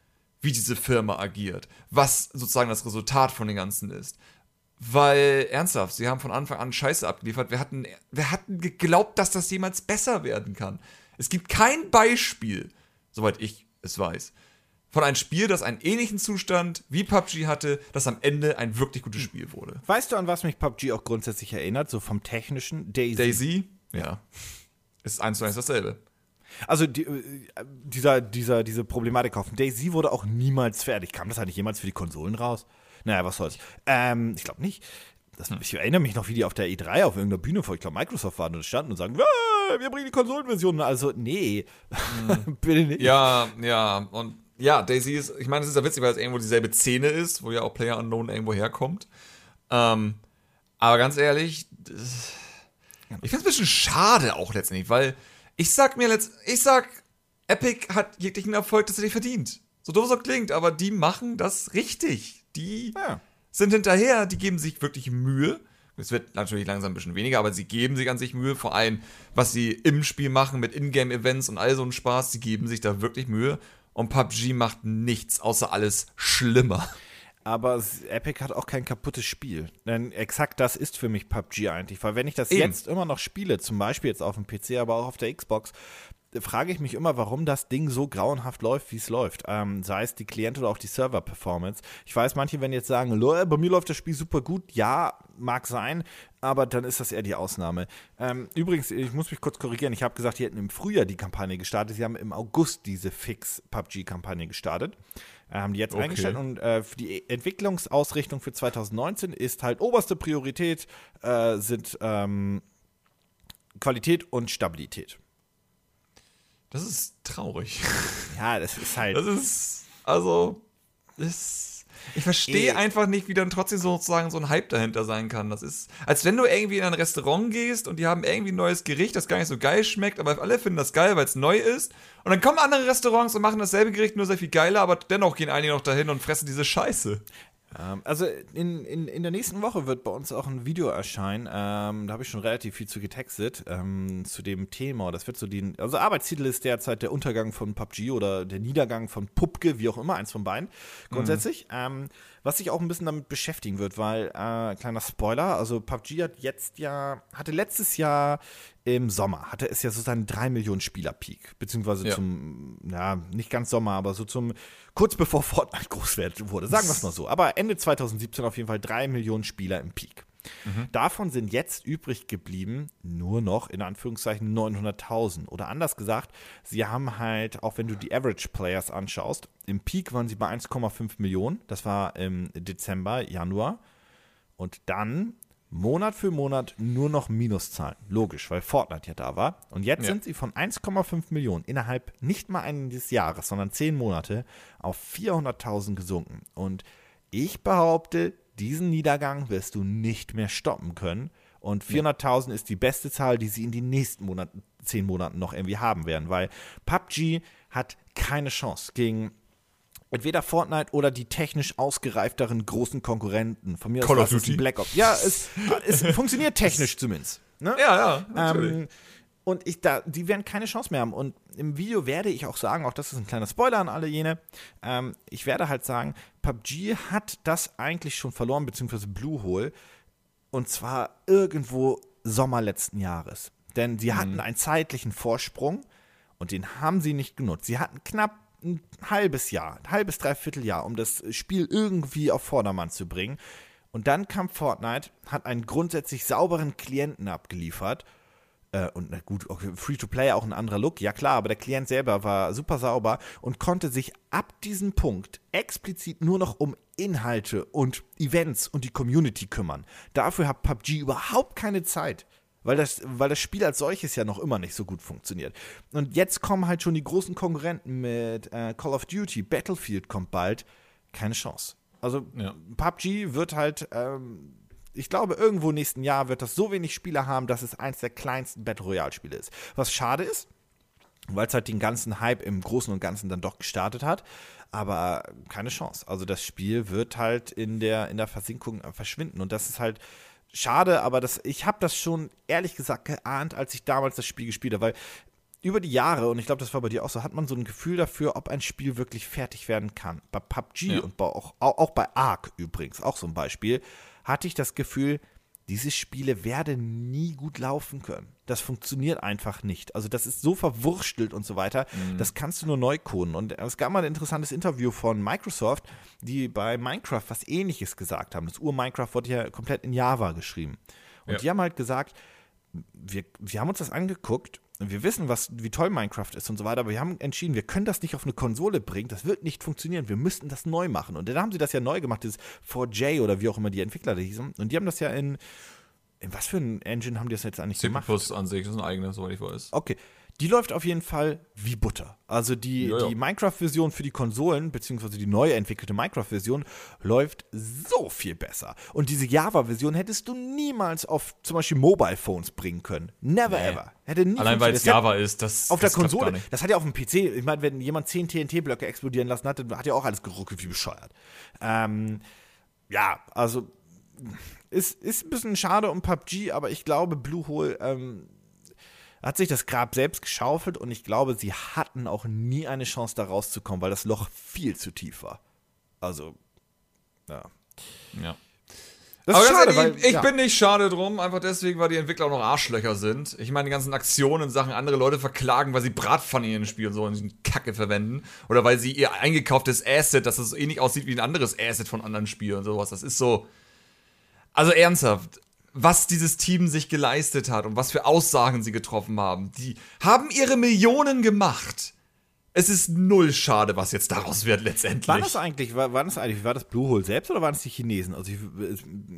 [SPEAKER 2] wie diese Firma agiert, was sozusagen das Resultat von den Ganzen ist. Weil, ernsthaft, sie haben von Anfang an Scheiße abgeliefert. Wir hatten, wir hatten geglaubt, dass das jemals besser werden kann. Es gibt kein Beispiel, soweit ich es weiß, von einem Spiel, das einen ähnlichen Zustand wie PUBG hatte, das am Ende ein wirklich gutes Spiel wurde.
[SPEAKER 1] Weißt du, an was mich PUBG auch grundsätzlich erinnert, so vom technischen?
[SPEAKER 2] Daisy. Daisy? Ja. Ist eins zu eins dasselbe.
[SPEAKER 1] Also die, äh, dieser, dieser, diese Problematik auf Daisy wurde auch niemals fertig. Kam das eigentlich jemals für die Konsolen raus? Naja, was soll's. Ähm, ich glaube nicht. Das, ich erinnere mich noch, wie die auf der E3 auf irgendeiner Bühne vor, ich glaube, Microsoft waren und standen und sagen, "Ah, wir bringen die Konsolenversion. Also, nee, bitte nicht.
[SPEAKER 2] Ja, ja, und ja, Daisy ist, ich meine, es ist ja witzig, weil es irgendwo dieselbe Szene ist, wo ja auch Player Unknown irgendwo herkommt. Ähm, aber ganz ehrlich, das- ich finde es ein bisschen schade auch letztendlich, weil ich sag mir letzt, ich sag, Epic hat jeglichen Erfolg tatsächlich verdient. So doof es auch klingt, aber die machen das richtig. Die
[SPEAKER 1] Ja.
[SPEAKER 2] sind hinterher, die geben sich wirklich Mühe. Es wird natürlich langsam ein bisschen weniger, aber sie geben sich an sich Mühe, vor allem was sie im Spiel machen mit Ingame-Events und all so ein Spaß, sie geben sich da wirklich Mühe. Und PUBG macht nichts, außer alles schlimmer.
[SPEAKER 1] Aber Epic hat auch kein kaputtes Spiel. Denn exakt das ist für mich PUBG eigentlich. Weil wenn ich das
[SPEAKER 2] Eben.
[SPEAKER 1] jetzt immer noch spiele, zum Beispiel jetzt auf dem PC, aber auch auf der Xbox, frage ich mich immer, warum das Ding so grauenhaft läuft, wie es läuft. Ähm, sei es die Klient- oder auch die Server-Performance. Ich weiß, manche werden jetzt sagen, "Lol, bei mir läuft das Spiel super gut. Ja, mag sein, aber dann ist das eher die Ausnahme. Ähm, übrigens, ich muss mich kurz korrigieren. Ich habe gesagt, die hätten im Frühjahr die Kampagne gestartet. Sie haben im August diese Fix-PUBG-Kampagne gestartet. Haben die jetzt
[SPEAKER 2] Okay.
[SPEAKER 1] eingestellt und äh, für die Entwicklungsausrichtung für 2019 ist halt oberste Priorität äh, sind ähm, Qualität und Stabilität.
[SPEAKER 2] Das ist traurig.
[SPEAKER 1] Ja, das ist halt.
[SPEAKER 2] Das ist, also, das, ich verstehe
[SPEAKER 1] Eh.
[SPEAKER 2] einfach nicht, wie dann trotzdem sozusagen so ein Hype dahinter sein kann. Das ist, als wenn du irgendwie in ein Restaurant gehst und die haben irgendwie ein neues Gericht, das gar nicht so geil schmeckt, aber alle finden das geil, weil es neu ist. Und dann kommen andere Restaurants und machen dasselbe Gericht nur sehr viel geiler, aber dennoch gehen einige noch dahin und fressen diese Scheiße.
[SPEAKER 1] Ähm, also in, in, in der nächsten Woche wird bei uns auch ein Video erscheinen. Ähm, da habe ich schon relativ viel zu getextet ähm, zu dem Thema. Das wird so die. Also Arbeitstitel ist derzeit der Untergang von PUBG oder der Niedergang von Pupke, wie auch immer, eins von beiden. Grundsätzlich. Ähm, was sich auch ein bisschen damit beschäftigen wird, weil, äh, kleiner Spoiler, also PUBG hat jetzt ja, hatte letztes Jahr im Sommer, hatte es ja so seinen 3 Millionen Spieler-Peak, beziehungsweise
[SPEAKER 2] Ja.
[SPEAKER 1] zum, ja, nicht ganz Sommer, aber so zum, kurz bevor Fortnite groß wurde, sagen wir es mal so. Aber Ende 2017 auf jeden Fall 3 Millionen Spieler im Peak. Davon sind jetzt übrig geblieben nur noch in Anführungszeichen 900.000. Oder anders gesagt, sie haben halt, auch wenn du die Average Players anschaust, im Peak waren sie bei 1,5 Millionen. Das war im Dezember, Januar. Und dann Monat für Monat nur noch Minuszahlen. Logisch, weil Fortnite ja da war. Und jetzt
[SPEAKER 2] Ja.
[SPEAKER 1] sind sie von 1,5 Millionen innerhalb nicht mal eines Jahres, sondern zehn Monate auf 400.000 gesunken. Und ich behaupte, diesen Niedergang wirst du nicht mehr stoppen können. Und 400.000 ist die beste Zahl, die sie in den nächsten Monaten, zehn Monaten noch irgendwie haben werden, weil PUBG hat keine Chance gegen entweder Fortnite oder die technisch ausgereifteren großen Konkurrenten. Von mir aus
[SPEAKER 2] Call of Duty.
[SPEAKER 1] Black Ops. Ja, es, es funktioniert technisch zumindest. Ne?
[SPEAKER 2] Ja, ja, natürlich.
[SPEAKER 1] Ähm, und ich da, die werden keine Chance mehr haben. Und im Video werde ich auch sagen, auch das ist ein kleiner Spoiler an alle jene, ähm, ich werde halt sagen, PUBG hat das eigentlich schon verloren, beziehungsweise Bluehole. Und zwar irgendwo Sommer letzten Jahres. Denn sie hatten einen zeitlichen Vorsprung und den haben sie nicht genutzt. Sie hatten knapp ein halbes Jahr, ein halbes, dreiviertel Jahr, um das Spiel irgendwie auf Vordermann zu bringen. Und dann kam Fortnite, hat einen grundsätzlich sauberen Klienten abgeliefert. Äh, und na gut, okay, Free-to-Play auch ein anderer Look, ja klar, aber der Klient selber war super sauber und konnte sich ab diesem Punkt explizit nur noch um Inhalte und Events und die Community kümmern. Dafür hat PUBG überhaupt keine Zeit. Weil das, weil das Spiel als solches ja noch immer nicht so gut funktioniert. Und jetzt kommen halt schon die großen Konkurrenten mit äh, Call of Duty, Battlefield kommt bald. Keine Chance. Also
[SPEAKER 2] Ja.
[SPEAKER 1] PUBG wird halt, ähm, ich glaube, irgendwo nächsten Jahr wird das so wenig Spieler haben, dass es eins der kleinsten Battle Royale-Spiele ist. Was schade ist, weil es halt den ganzen Hype im Großen und Ganzen dann doch gestartet hat. Aber keine Chance. Also das Spiel wird halt in der, in der Versinkung äh, verschwinden. Und das ist halt schade, aber das, ich habe das schon ehrlich gesagt geahnt, als ich damals das Spiel gespielt habe, weil über die Jahre, und ich glaube, das war bei dir auch so, hat man so ein Gefühl dafür, ob ein Spiel wirklich fertig werden kann. Bei PUBG
[SPEAKER 2] Ja.
[SPEAKER 1] und bei auch, auch, auch bei Ark übrigens, auch so ein Beispiel, hatte ich das Gefühl, diese Spiele werden nie gut laufen können. Das funktioniert einfach nicht. Also das ist so verwurstelt und so weiter. Das kannst du nur neu coden. Und es gab mal ein interessantes Interview von Microsoft, die bei Minecraft was ähnliches gesagt haben. Das Ur-Minecraft wurde ja komplett in Java geschrieben. Und
[SPEAKER 2] Ja.
[SPEAKER 1] die haben halt gesagt, wir, wir haben uns das angeguckt wir wissen, was, wie toll Minecraft ist und so weiter, aber wir haben entschieden, wir können das nicht auf eine Konsole bringen, das wird nicht funktionieren, wir müssten das neu machen. Und dann haben sie das ja neu gemacht, dieses 4J oder wie auch immer die Entwickler da hießen. Und die haben das ja in, in was für ein Engine haben die das jetzt eigentlich
[SPEAKER 2] C++
[SPEAKER 1] gemacht?
[SPEAKER 2] an sich, das ist ein eigenes, soweit ich weiß.
[SPEAKER 1] Okay. Die läuft auf jeden Fall wie Butter. Also die,
[SPEAKER 2] Ja, ja.
[SPEAKER 1] die Minecraft-Version für die Konsolen, beziehungsweise die neu entwickelte Minecraft-Version, läuft so viel besser. Und diese Java-Version hättest du niemals auf zum Beispiel Mobile-Phones bringen können. Never
[SPEAKER 2] Nee.
[SPEAKER 1] ever. Hätte nie
[SPEAKER 2] Allein weil es. Java ist, das
[SPEAKER 1] Auf
[SPEAKER 2] das
[SPEAKER 1] der Konsole,
[SPEAKER 2] nicht.
[SPEAKER 1] das hat ja auf dem PC, ich meine, wenn jemand 10 TNT-Blöcke explodieren lassen hat, dann hat ja auch alles geruckelt wie bescheuert. Ähm, ja, also ist, ist ein bisschen schade um PUBG, aber ich glaube, Bluehole ähm, hat sich das Grab selbst geschaufelt und ich glaube, sie hatten auch nie eine Chance, da rauszukommen, weil das Loch viel zu tief war. Also, ja.
[SPEAKER 2] Ja.
[SPEAKER 1] Das
[SPEAKER 2] Aber
[SPEAKER 1] schade,
[SPEAKER 2] ehrlich,
[SPEAKER 1] weil
[SPEAKER 2] ich
[SPEAKER 1] ja.
[SPEAKER 2] bin nicht schade drum, einfach deswegen, weil die Entwickler auch noch Arschlöcher sind. Ich meine, die ganzen Aktionen Sachen andere Leute verklagen, weil sie Bratpfanne in ihren Spielen so in Kacke verwenden. Oder weil sie ihr eingekauftes Asset, dass es so ähnlich aussieht wie ein anderes Asset von anderen Spielen und sowas. Das ist so. Also ernsthaft, was dieses Team sich geleistet hat und was für Aussagen sie getroffen haben. Die haben ihre Millionen gemacht. Es ist null schade, was jetzt daraus wird letztendlich.
[SPEAKER 1] War das eigentlich, war, war das eigentlich, war das Bluehole selbst oder waren es die Chinesen? Also ich,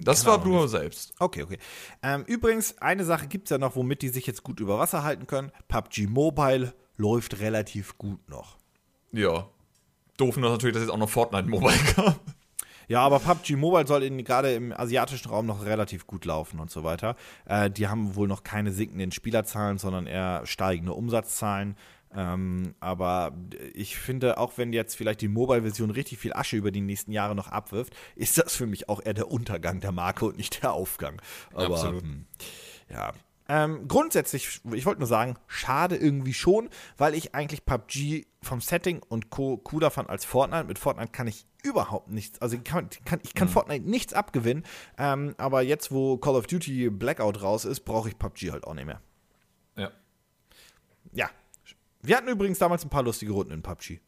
[SPEAKER 2] das
[SPEAKER 1] keine
[SPEAKER 2] war
[SPEAKER 1] Ahnung.
[SPEAKER 2] Bluehole selbst.
[SPEAKER 1] Okay, okay. Ähm, übrigens, eine Sache gibt es ja noch, womit die sich jetzt gut über Wasser halten können. PUBG Mobile läuft relativ gut noch.
[SPEAKER 2] Ja. Doof nur natürlich, dass jetzt auch noch Fortnite Mobile kam.
[SPEAKER 1] Ja, aber PUBG Mobile soll gerade im asiatischen Raum noch relativ gut laufen und so weiter. Äh, die haben wohl noch keine sinkenden Spielerzahlen, sondern eher steigende Umsatzzahlen. Ähm, aber ich finde, auch wenn jetzt vielleicht die Mobile-Version richtig viel Asche über die nächsten Jahre noch abwirft, ist das für mich auch eher der Untergang der Marke und nicht der Aufgang. Aber,
[SPEAKER 2] Absolut.
[SPEAKER 1] hm, Ja. Ähm, grundsätzlich, ich wollte nur sagen, schade irgendwie schon, weil ich eigentlich PUBG vom Setting und Co. cooler fand als Fortnite. Mit Fortnite kann ich überhaupt nichts, also ich kann, ich kann Fortnite nichts abgewinnen, ähm, aber jetzt, wo Call of Duty Blackout raus ist, brauche ich PUBG halt auch nicht mehr.
[SPEAKER 2] Ja.
[SPEAKER 1] Ja. Wir hatten übrigens damals ein paar lustige Runden in PUBG.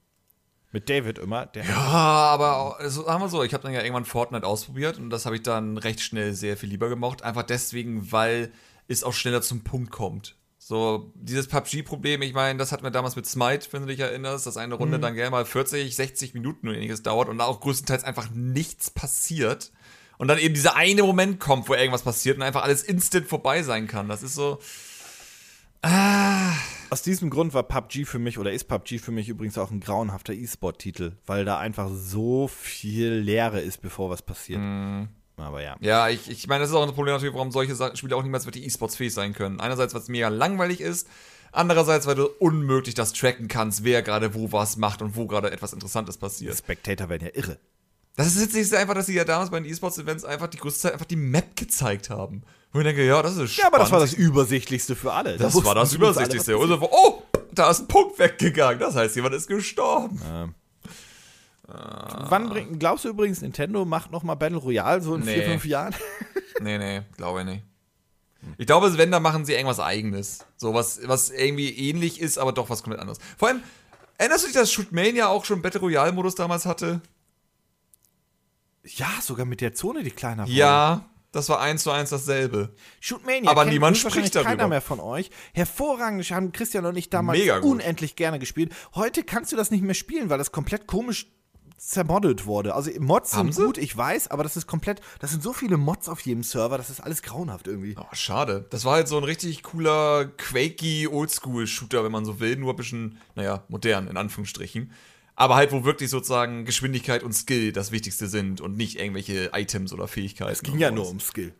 [SPEAKER 1] Mit David immer, der
[SPEAKER 2] Ja, aber also, sagen wir so, ich habe dann ja irgendwann Fortnite ausprobiert und das habe ich dann recht schnell sehr viel lieber gemocht. Einfach deswegen, weil es auch schneller zum Punkt kommt. So, dieses PUBG-Problem, ich meine, das hatten wir damals mit Smite, wenn du dich erinnerst, dass eine Runde dann gerne mal 40, 60 Minuten oder ähnliches dauert und da auch größtenteils einfach nichts passiert. Und dann eben dieser eine Moment kommt, wo irgendwas passiert und einfach alles instant vorbei sein kann. Das ist so.
[SPEAKER 1] Aus diesem Grund war PUBG für mich oder ist PUBG für mich übrigens auch ein grauenhafter E-Sport-Titel, weil da einfach so viel Leere ist, bevor was passiert. Aber ja.
[SPEAKER 2] Ja, ich, ich meine, das ist auch ein Problem natürlich, warum solche Spiele auch niemals wirklich E-Sports fähig sein können. Einerseits, weil es mega langweilig ist, andererseits, weil du unmöglich das tracken kannst, wer gerade wo was macht und wo gerade etwas Interessantes passiert.
[SPEAKER 1] Spectator werden ja irre.
[SPEAKER 2] Das ist jetzt nicht einfach, dass sie ja damals bei den E-Sports-Events einfach die größte Zeit einfach die Map gezeigt haben. Wo ich denke, ja, das ist
[SPEAKER 1] Ja, aber das war das
[SPEAKER 2] spannend.
[SPEAKER 1] Übersichtlichste für alle. Da
[SPEAKER 2] das war das Übersichtlichste.
[SPEAKER 1] was
[SPEAKER 2] Und so, oh, da ist ein Punkt weggegangen. Das heißt, jemand ist gestorben.
[SPEAKER 1] passiert. Wann bringt, glaubst du übrigens, Nintendo macht noch mal Battle Royale so in
[SPEAKER 2] Nee.
[SPEAKER 1] vier, fünf Jahren?
[SPEAKER 2] Nee, nee, glaube ich nicht. Ich glaube, wenn, dann machen sie irgendwas eigenes. So was, was irgendwie ähnlich ist, aber doch was komplett anderes. Vor allem, erinnerst du dich, dass Shootmania auch schon Battle Royale-Modus damals hatte?
[SPEAKER 1] Ja, sogar mit der Zone, die kleiner wurde.
[SPEAKER 2] Ja, das war eins zu eins dasselbe.
[SPEAKER 1] Shootmania.
[SPEAKER 2] Aber niemand spricht darüber.
[SPEAKER 1] keiner mehr von euch. Hervorragend haben Christian und ich damals unendlich gerne gespielt. Heute kannst du das nicht mehr spielen, weil das komplett komisch zermoddet wurde. Also Mods
[SPEAKER 2] Haben
[SPEAKER 1] sind
[SPEAKER 2] sie?
[SPEAKER 1] gut, ich weiß, aber das ist komplett, das sind so viele Mods auf jedem Server, das ist alles grauenhaft irgendwie.
[SPEAKER 2] Oh, schade. Das war halt so ein richtig cooler, quakey Oldschool-Shooter, wenn man so will. Nur ein bisschen, naja, modern, in Anführungsstrichen. Aber halt, wo wirklich sozusagen Geschwindigkeit und Skill das Wichtigste sind und nicht irgendwelche Items oder Fähigkeiten.
[SPEAKER 1] Es ging ja nur um Skill.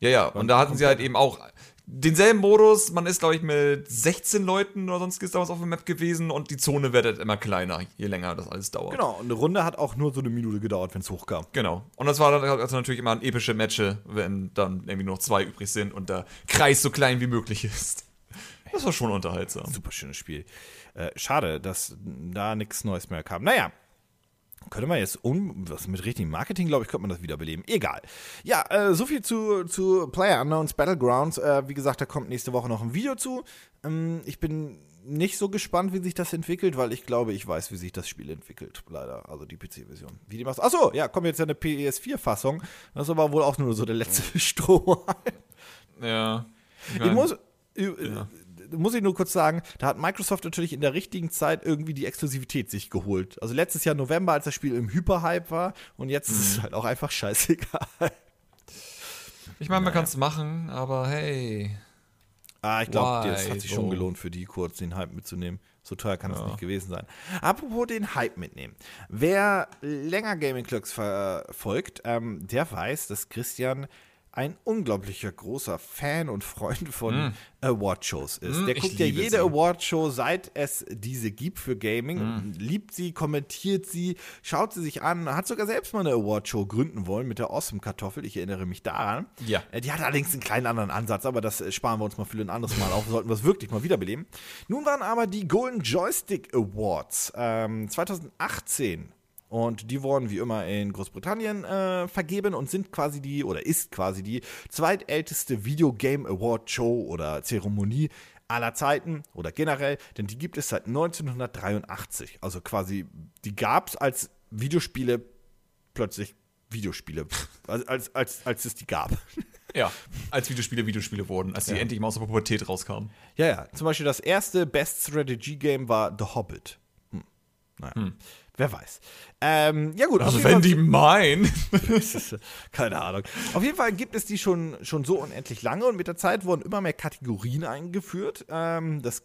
[SPEAKER 2] Ja, ja, und da hatten sie halt eben auch denselben Modus. Man ist, glaube ich, mit 16 Leuten oder sonstiges damals auf der Map gewesen und die Zone wird halt immer kleiner, je länger das alles dauert.
[SPEAKER 1] Genau, und eine Runde hat auch nur so eine Minute gedauert, wenn es hochkam.
[SPEAKER 2] Genau. Und das war dann also natürlich immer epische Matches, wenn dann irgendwie noch zwei übrig sind und der Kreis so klein wie möglich ist. Das war schon unterhaltsam.
[SPEAKER 1] Super schönes Spiel. Äh, schade, dass da nichts Neues mehr kam. Naja. Könnte man jetzt, um, was mit richtigem Marketing, glaube ich, könnte man das wiederbeleben. Egal. Ja, äh, so viel zu, zu Player Unknowns Battlegrounds. Äh, wie gesagt, da kommt nächste Woche noch ein Video zu. Ähm, ich bin nicht so gespannt, wie sich das entwickelt, weil ich glaube, ich weiß, wie sich das Spiel entwickelt. Leider. Also die PC-Version. Wie die machst. Achso, ja, kommt jetzt ja eine PS4-Fassung. Das ist aber wohl auch nur so der letzte Strohhalm.
[SPEAKER 2] Ja.
[SPEAKER 1] Ich muss. äh, muss ich nur kurz sagen, da hat Microsoft natürlich in der richtigen Zeit irgendwie die Exklusivität sich geholt. Also letztes Jahr November, als das Spiel im Hyperhype war und jetzt ist es halt auch einfach scheißegal.
[SPEAKER 2] Ich meine, man kann es machen, aber hey.
[SPEAKER 1] Ah, ich glaube, das hat sich schon gelohnt für die kurz den Hype mitzunehmen. So teuer kann es nicht gewesen sein. Apropos den Hype mitnehmen. Wer länger Gaming Clocks verfolgt, ähm, der weiß, dass Christian ein unglaublicher großer Fan und Freund von Award-Shows ist.
[SPEAKER 2] Mm,
[SPEAKER 1] der guckt ja jede. Award-Show, seit es diese gibt für Gaming,
[SPEAKER 2] Mm.
[SPEAKER 1] liebt sie, kommentiert sie, schaut sie sich an, hat sogar selbst mal eine Award-Show gründen wollen mit der Awesome Kartoffel. Ich erinnere mich daran.
[SPEAKER 2] Ja.
[SPEAKER 1] Äh, Die hat allerdings einen kleinen anderen Ansatz, aber das äh, sparen wir uns mal für ein anderes Mal auf. Sollten wir es wirklich mal wiederbeleben. Nun waren aber die Golden Joystick Awards ähm, 2018 und die wurden wie immer in Großbritannien äh, vergeben und sind quasi die, oder ist quasi die zweitälteste Video Game Award Show oder Zeremonie aller Zeiten oder generell, denn die gibt es seit 1983. Also quasi, die gab es als Videospiele plötzlich Videospiele, als, als, als, als es die gab.
[SPEAKER 2] Ja, als Videospiele Videospiele wurden, als die endlich mal aus der Pubertät rauskamen.
[SPEAKER 1] Ja, ja. Zum Beispiel das erste Best Strategy Game war The Hobbit. Hm. Naja. Wer weiß. Ähm, ja, gut.
[SPEAKER 2] Also wenn
[SPEAKER 1] Fall-
[SPEAKER 2] die meinen.
[SPEAKER 1] Keine Ahnung. Auf jeden Fall gibt es die schon, schon so unendlich lange und mit der Zeit wurden immer mehr Kategorien eingeführt. Ähm, das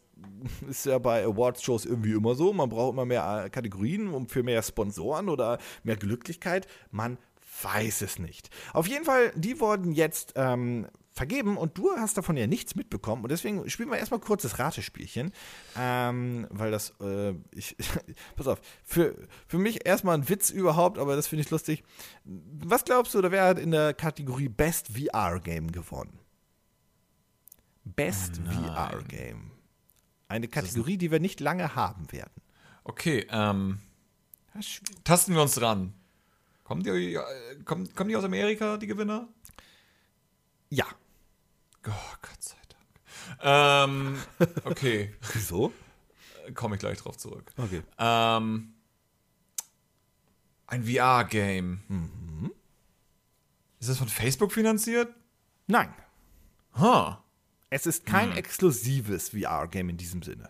[SPEAKER 1] ist ja bei Awards-Shows irgendwie immer so. Man braucht immer mehr äh, Kategorien um für mehr Sponsoren oder mehr Glücklichkeit. Man weiß es nicht. Auf jeden Fall, die wurden jetzt ähm, vergeben und du hast davon ja nichts mitbekommen und deswegen spielen wir erstmal kurz das Ratespielchen, ähm, weil das, äh, ich, pass auf, für, für mich erstmal ein Witz überhaupt, aber das finde ich lustig. Was glaubst du, oder wer hat in der Kategorie Best VR Game gewonnen? Best VR Game. Eine Kategorie, die wir nicht lange haben werden.
[SPEAKER 2] Okay, ähm. Tasten wir uns ran. Kommen die, äh, kommen, kommen die aus Amerika, die Gewinner?
[SPEAKER 1] Ja.
[SPEAKER 2] Oh, Gott sei Dank. Ähm, okay,
[SPEAKER 1] Wieso?
[SPEAKER 2] komme ich gleich drauf zurück.
[SPEAKER 1] Okay.
[SPEAKER 2] Ähm, ein VR-Game.
[SPEAKER 1] Mhm.
[SPEAKER 2] Ist das von Facebook finanziert?
[SPEAKER 1] Nein.
[SPEAKER 2] Huh.
[SPEAKER 1] Es ist kein exklusives VR-Game in diesem Sinne.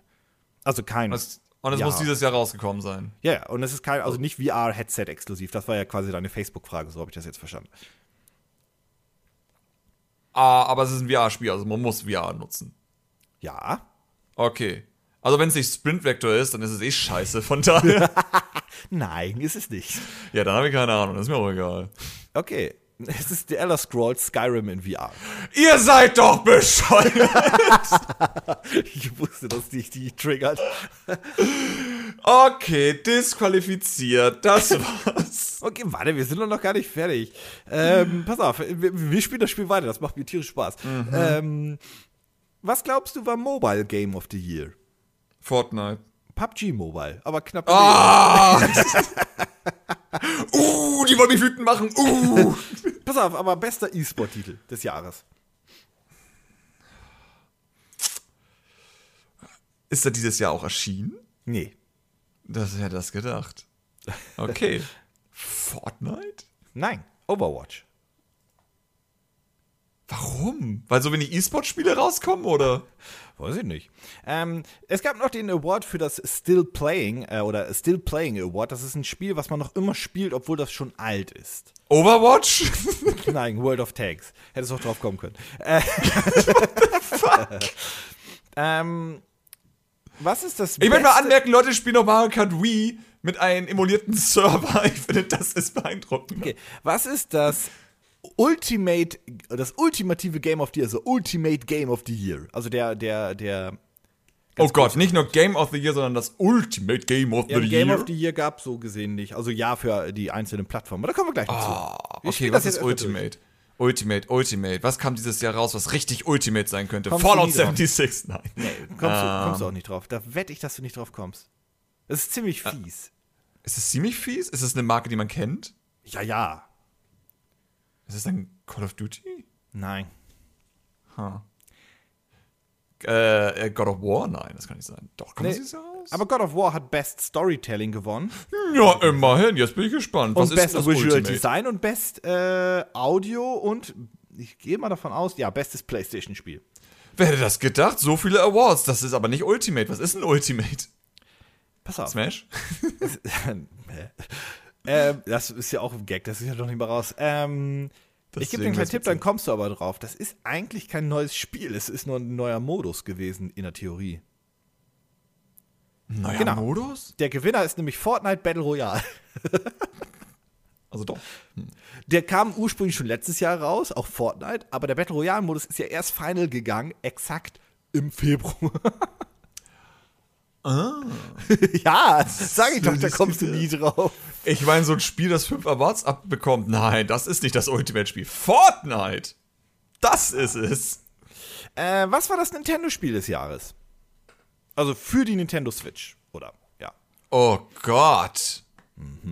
[SPEAKER 1] Also kein.
[SPEAKER 2] Das, und es muss dieses Jahr rausgekommen sein.
[SPEAKER 1] Ja, ja, und es ist kein, also nicht VR-Headset exklusiv. Das war ja quasi deine Facebook-Frage, so habe ich das jetzt verstanden.
[SPEAKER 2] Ah, aber es ist ein VR-Spiel, also man muss VR nutzen.
[SPEAKER 1] Ja.
[SPEAKER 2] Okay. Also wenn es nicht Sprint Vector ist, dann ist es eh scheiße. Von daher.
[SPEAKER 1] Nein, ist es nicht.
[SPEAKER 2] ja, dann habe ich keine Ahnung. Das ist mir auch egal.
[SPEAKER 1] Okay. Es ist The Elder Scrolls Skyrim in VR.
[SPEAKER 2] Ihr seid doch bescheuert!
[SPEAKER 1] Ich wusste, dass dich die triggert.
[SPEAKER 2] Okay, disqualifiziert. Das war's.
[SPEAKER 1] Okay, warte, wir sind doch noch gar nicht fertig. Ähm, pass auf, wir, wir spielen das Spiel weiter, das macht mir tierisch Spaß. Ähm, was glaubst du war Mobile Game of the Year?
[SPEAKER 2] Fortnite.
[SPEAKER 1] PUBG Mobile, aber knapp.
[SPEAKER 2] Ah! uh, die wollen mich wütend machen. Uh!
[SPEAKER 1] Pass auf, aber bester E-Sport-Titel des Jahres.
[SPEAKER 2] Ist er dieses Jahr auch erschienen?
[SPEAKER 1] Nee.
[SPEAKER 2] Das hätte das gedacht. Okay. Fortnite?
[SPEAKER 1] Nein, Overwatch.
[SPEAKER 2] Warum? Weil so wenig E-Sport-Spiele rauskommen, oder?
[SPEAKER 1] Weiß ich nicht. Ähm, es gab noch den Award für das Still Playing äh, oder Still Playing Award. Das ist ein Spiel, was man noch immer spielt, obwohl das schon alt ist.
[SPEAKER 2] Overwatch?
[SPEAKER 1] Nein, World of Tanks. Hättest auch drauf kommen können. Äh, ähm, was ist das
[SPEAKER 2] Ich möchte mal
[SPEAKER 1] beste-
[SPEAKER 2] anmerken, Leute spielen noch Mario Kart Wii mit einem emulierten Server. Ich finde, das ist beeindruckend.
[SPEAKER 1] Okay. Was ist das Ultimate, das ultimative Game of the Year, also Ultimate Game of the Year? Also der, der, der.
[SPEAKER 2] Oh Gott, nicht nur Game of the Year, sondern das Ultimate Game of
[SPEAKER 1] Ja,
[SPEAKER 2] the
[SPEAKER 1] Game
[SPEAKER 2] Year.
[SPEAKER 1] of the Year gab so gesehen nicht. Also ja für die einzelnen Plattformen. Aber da kommen wir gleich noch zu. Wir
[SPEAKER 2] Ah, okay, was ist
[SPEAKER 1] jetzt erstmal
[SPEAKER 2] Ultimate? Ultimate. Was kam dieses Jahr raus, was richtig Ultimate sein könnte?
[SPEAKER 1] Kommst
[SPEAKER 2] Fallout
[SPEAKER 1] nie drauf?
[SPEAKER 2] 76, nein.
[SPEAKER 1] Nee, kommst, du, kommst du auch nicht drauf. Da wette ich, dass du nicht drauf kommst. Das ist ziemlich fies.
[SPEAKER 2] Ist es ziemlich fies? Ist es eine Marke, die man kennt?
[SPEAKER 1] Ja, ja.
[SPEAKER 2] Ist es ein Call of Duty?
[SPEAKER 1] Nein.
[SPEAKER 2] Huh. Äh, äh, God of War? Nein, das kann nicht sein. Doch, kommt
[SPEAKER 1] Nee,
[SPEAKER 2] das dieses
[SPEAKER 1] Aber God of War hat Best Storytelling gewonnen.
[SPEAKER 2] ja, immerhin. Jetzt bin ich gespannt. Was
[SPEAKER 1] und
[SPEAKER 2] ist
[SPEAKER 1] Best Visual
[SPEAKER 2] Ultimate?
[SPEAKER 1] Design und Best äh, Audio und ich gehe mal davon aus, ja, bestes PlayStation-Spiel.
[SPEAKER 2] Wer hätte das gedacht? So viele Awards. Das ist aber nicht Ultimate. Was ist ein Ultimate?
[SPEAKER 1] Pass auf.
[SPEAKER 2] Smash?
[SPEAKER 1] ähm, das ist ja auch ein Gag, das ist ja doch nicht mal raus. Ähm, ich gebe dir einen kleinen Tipp, dann kommst du aber drauf. Das ist eigentlich kein neues Spiel, es ist nur ein neuer Modus gewesen in der Theorie.
[SPEAKER 2] Neuer
[SPEAKER 1] Genau.
[SPEAKER 2] Modus?
[SPEAKER 1] Der Gewinner ist nämlich Fortnite Battle Royale.
[SPEAKER 2] Also doch.
[SPEAKER 1] Der kam ursprünglich schon letztes Jahr raus, auch Fortnite, aber der Battle Royale Modus ist ja erst final gegangen, exakt im Februar.
[SPEAKER 2] Ah.
[SPEAKER 1] ja, sag ich doch, da kommst du nie drauf.
[SPEAKER 2] Ich meine, so ein Spiel, das fünf Awards abbekommt. Nein, das ist nicht das Ultimate-Spiel. Fortnite! Das ist es.
[SPEAKER 1] Äh, was war das Nintendo-Spiel des Jahres? Also für die Nintendo Switch, oder? Ja.
[SPEAKER 2] Oh Gott.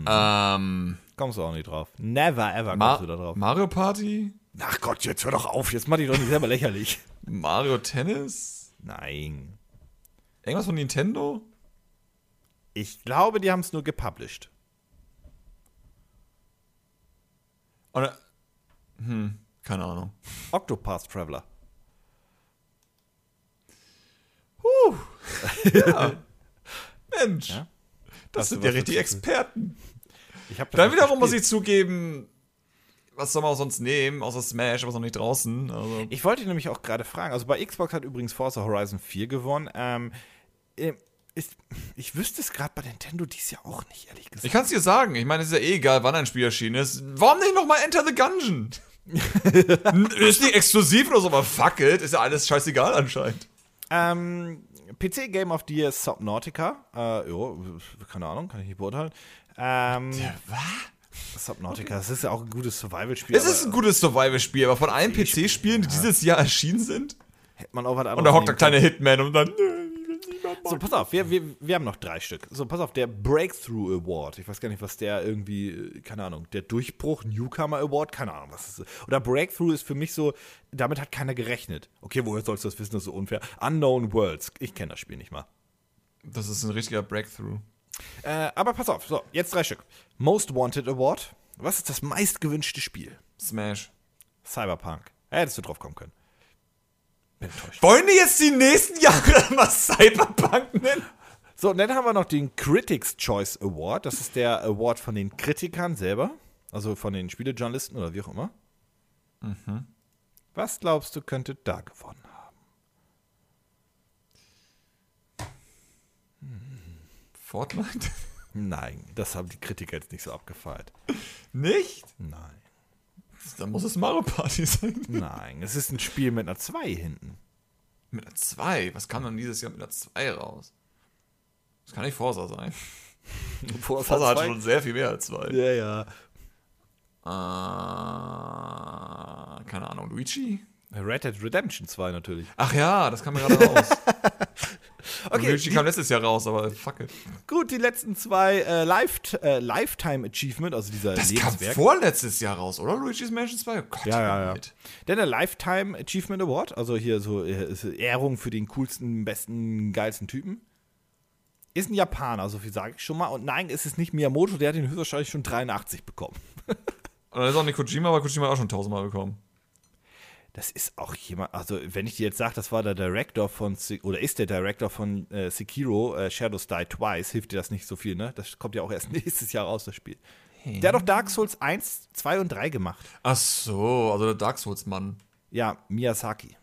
[SPEAKER 2] Ähm.
[SPEAKER 1] Kommst du auch nicht drauf. Never ever kommst
[SPEAKER 2] Ma
[SPEAKER 1] du da drauf.
[SPEAKER 2] Mario Party?
[SPEAKER 1] Ach Gott, jetzt hör doch auf, jetzt mach dich doch nicht selber lächerlich.
[SPEAKER 2] Mario Tennis?
[SPEAKER 1] Nein.
[SPEAKER 2] Irgendwas von Nintendo?
[SPEAKER 1] Ich glaube, die haben es nur gepublished.
[SPEAKER 2] Oder. Hm, keine Ahnung.
[SPEAKER 1] Octopath Traveler.
[SPEAKER 2] Mensch.
[SPEAKER 1] Ja?
[SPEAKER 2] Das
[SPEAKER 1] Hast du
[SPEAKER 2] sind ja richtig Experten.
[SPEAKER 1] Das
[SPEAKER 2] Dann wiederum muss ich zugeben, was soll man auch sonst nehmen, außer Smash, aber ist noch nicht draußen. Also,
[SPEAKER 1] Ich wollte nämlich auch gerade fragen. Also bei Xbox hat übrigens Forza Horizon 4 gewonnen. Ähm, äh, ist, ich wüsste es gerade bei Nintendo dies Jahr auch nicht, ehrlich gesagt.
[SPEAKER 2] ich kann es dir sagen, ich meine, es ist ja eh egal, wann ein Spiel erschienen ist. Warum nicht nochmal Enter the Gungeon? ist nicht exklusiv oder so, aber fuck it, ist ja alles scheißegal anscheinend.
[SPEAKER 1] Ähm, PC Game of the Year Subnautica. Äh, jo, keine Ahnung, kann ich nicht beurteilen. Ähm,
[SPEAKER 2] Was?
[SPEAKER 1] Subnautica, das ist ja auch ein gutes Survival-Spiel.
[SPEAKER 2] Es ist ein gutes Survival-Spiel, aber von allen PC-Spielen, die dieses Jahr erschienen sind,
[SPEAKER 1] hätte man auch was anderes
[SPEAKER 2] und da hockt der kleine Hitman und dann.
[SPEAKER 1] können. So, pass auf, wir, wir, wir haben noch drei Stück. So, pass auf, der Breakthrough Award. Ich weiß gar nicht, was der irgendwie, äh, keine Ahnung, der Durchbruch Newcomer Award, keine Ahnung, was das ist. Oder Breakthrough ist für mich so, damit hat keiner gerechnet. Okay, woher sollst du das wissen, das ist so unfair. Unknown Worlds, ich kenne das Spiel nicht mal.
[SPEAKER 2] Das ist ein richtiger Breakthrough.
[SPEAKER 1] Äh, aber pass auf, so, jetzt drei Stück. Most Wanted Award. Was ist das meistgewünschte Spiel?
[SPEAKER 2] Smash.
[SPEAKER 1] Cyberpunk. Hättest du drauf kommen können. Bin enttäuscht.
[SPEAKER 2] Wollen die jetzt die nächsten Jahre mal Cyberpunk nennen?
[SPEAKER 1] So, und dann haben wir noch den Critics Choice Award. Das ist der Award von den Kritikern selber. Also von den Spielejournalisten oder wie auch immer. Was glaubst du, könnte da gewonnen haben?
[SPEAKER 2] Fortnite?
[SPEAKER 1] Nein, das haben die Kritiker jetzt nicht so abgefeiert.
[SPEAKER 2] Nicht?
[SPEAKER 1] Nein,
[SPEAKER 2] Dann muss es Mario Party sein.
[SPEAKER 1] nein. Es ist ein Spiel mit einer 2 hinten.
[SPEAKER 2] Mit einer 2? Was kam dann dieses Jahr mit einer 2 raus? Das kann nicht Forza sein. Forza hat schon sehr viel mehr als 2.
[SPEAKER 1] Ja, ja.
[SPEAKER 2] Äh, keine Ahnung, Luigi?
[SPEAKER 1] Red Dead Redemption 2 natürlich.
[SPEAKER 2] Ach ja, das kam mir gerade raus.
[SPEAKER 1] Okay,
[SPEAKER 2] Luigi
[SPEAKER 1] die-
[SPEAKER 2] kam letztes Jahr raus, aber fuck it.
[SPEAKER 1] Gut, die letzten zwei äh, Life, äh, Lifetime Achievement, also dieser
[SPEAKER 2] Das kam
[SPEAKER 1] Lebenswerk.
[SPEAKER 2] vorletztes Jahr raus, oder? Luigi's Mansion 2? Oh Gott,
[SPEAKER 1] Ja, ja, ja. Denn der Lifetime Achievement Award, also hier so äh, ist Ehrung für den coolsten, besten, geilsten Typen, ist ein Japaner, so viel sage ich schon mal. Und nein, es ist nicht Miyamoto, der hat den höchstwahrscheinlich schon 83 bekommen.
[SPEAKER 2] Und dann ist auch nicht Kojima, aber Kojima hat auch schon tausendmal bekommen.
[SPEAKER 1] Das ist auch jemand, also wenn ich dir jetzt sage, das war der Director von, oder ist der Director von äh, Sekiro, äh, Shadows Die Twice, hilft dir das nicht so viel, ne? Das kommt ja auch erst nächstes Jahr raus, das Spiel. Der hat doch Dark Souls 1, 2 und 3 gemacht.
[SPEAKER 2] Ach so, also der Dark Souls-Mann.
[SPEAKER 1] Ja, Miyazaki.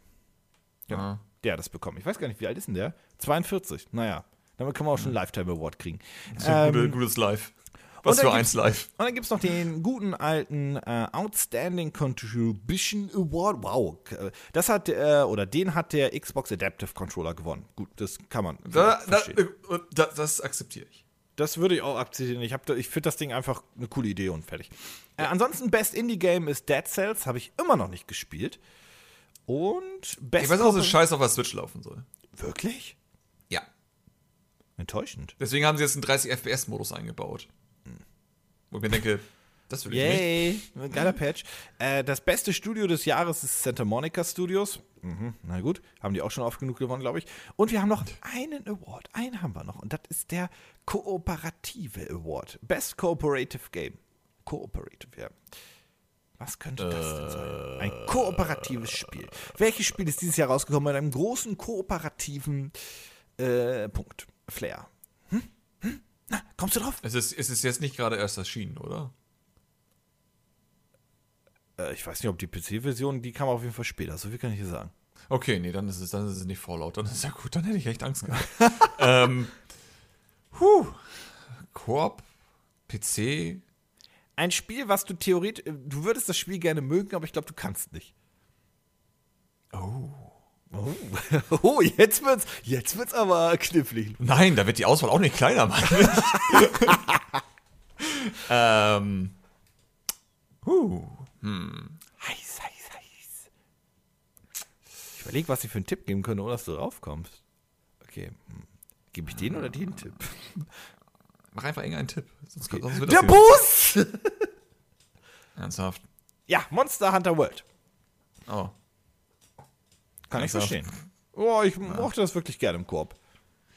[SPEAKER 2] Ja.
[SPEAKER 1] Der hat das bekommen. Ich weiß gar nicht, wie alt ist denn der? 42. Naja, damit kann man auch schon einen Lifetime Award kriegen.
[SPEAKER 2] Das ist ein
[SPEAKER 1] Ähm,
[SPEAKER 2] gutes Live.
[SPEAKER 1] Und
[SPEAKER 2] Was
[SPEAKER 1] dann
[SPEAKER 2] für eins Live.
[SPEAKER 1] Und dann gibt es noch den guten alten äh, Outstanding Contribution Award. Wow. Das hat, äh, oder den hat der Xbox Adaptive Controller gewonnen. Gut, das kann man
[SPEAKER 2] Da, da, da, das akzeptiere ich.
[SPEAKER 1] Das würde ich auch akzeptieren. Ich, hab ich finde das Ding einfach eine coole Idee und fertig. Äh, ansonsten, Best Indie Game ist Dead Cells. Habe ich immer noch nicht gespielt. Und Best
[SPEAKER 2] Ich weiß auch, dass
[SPEAKER 1] Corpor-
[SPEAKER 2] es scheiß auf der Switch laufen soll.
[SPEAKER 1] Wirklich?
[SPEAKER 2] Ja.
[SPEAKER 1] Enttäuschend.
[SPEAKER 2] Deswegen haben sie jetzt einen 30 FPS-Modus eingebaut. Wo ich mir denke, das will ich nicht.
[SPEAKER 1] Yay, geiler Patch. Äh, das beste Studio des Jahres ist Santa Monica Studios. Mhm, na gut, haben die auch schon oft genug gewonnen, glaube ich. Und wir haben noch einen Award, einen haben wir noch. Und das ist der Kooperative Award. Best Cooperative Game. Cooperative, ja. Was könnte das denn sein? Ein kooperatives Spiel. Welches Spiel ist dieses Jahr rausgekommen mit einem großen kooperativen äh, Punkt? Flair. Na, kommst du drauf?
[SPEAKER 2] Es ist, es ist jetzt nicht gerade erst erschienen, oder?
[SPEAKER 1] Äh, ich weiß nicht, ob die PC-Version, die kam auf jeden Fall später. So viel kann ich dir sagen.
[SPEAKER 2] Okay, nee, dann ist es, dann ist es nicht Fallout. Dann ist ja gut, dann hätte ich echt Angst gehabt. ähm, huh. Koop, PC.
[SPEAKER 1] Ein Spiel, was du theoretisch, du würdest das Spiel gerne mögen, aber ich glaube, du kannst nicht.
[SPEAKER 2] Oh.
[SPEAKER 1] Oh, oh jetzt wird's, jetzt wird's aber knifflig.
[SPEAKER 2] Nein, da wird die Auswahl auch nicht kleiner, Mann. ähm. Huh. Hm.
[SPEAKER 1] Heiß, heiß, heiß. Ich überlege, was ich für einen Tipp geben könnte, ohne dass du draufkommst. Okay. Hm. Gebe ich den oder den Tipp?
[SPEAKER 2] Mach einfach irgendeinen Tipp. Sonst,
[SPEAKER 1] Okay.
[SPEAKER 2] sonst
[SPEAKER 1] Der Bus!
[SPEAKER 2] Ernsthaft.
[SPEAKER 1] ja, Monster Hunter World.
[SPEAKER 2] Oh.
[SPEAKER 1] Kann ich verstehen. Oh, ich mochte das wirklich gerne im Koop.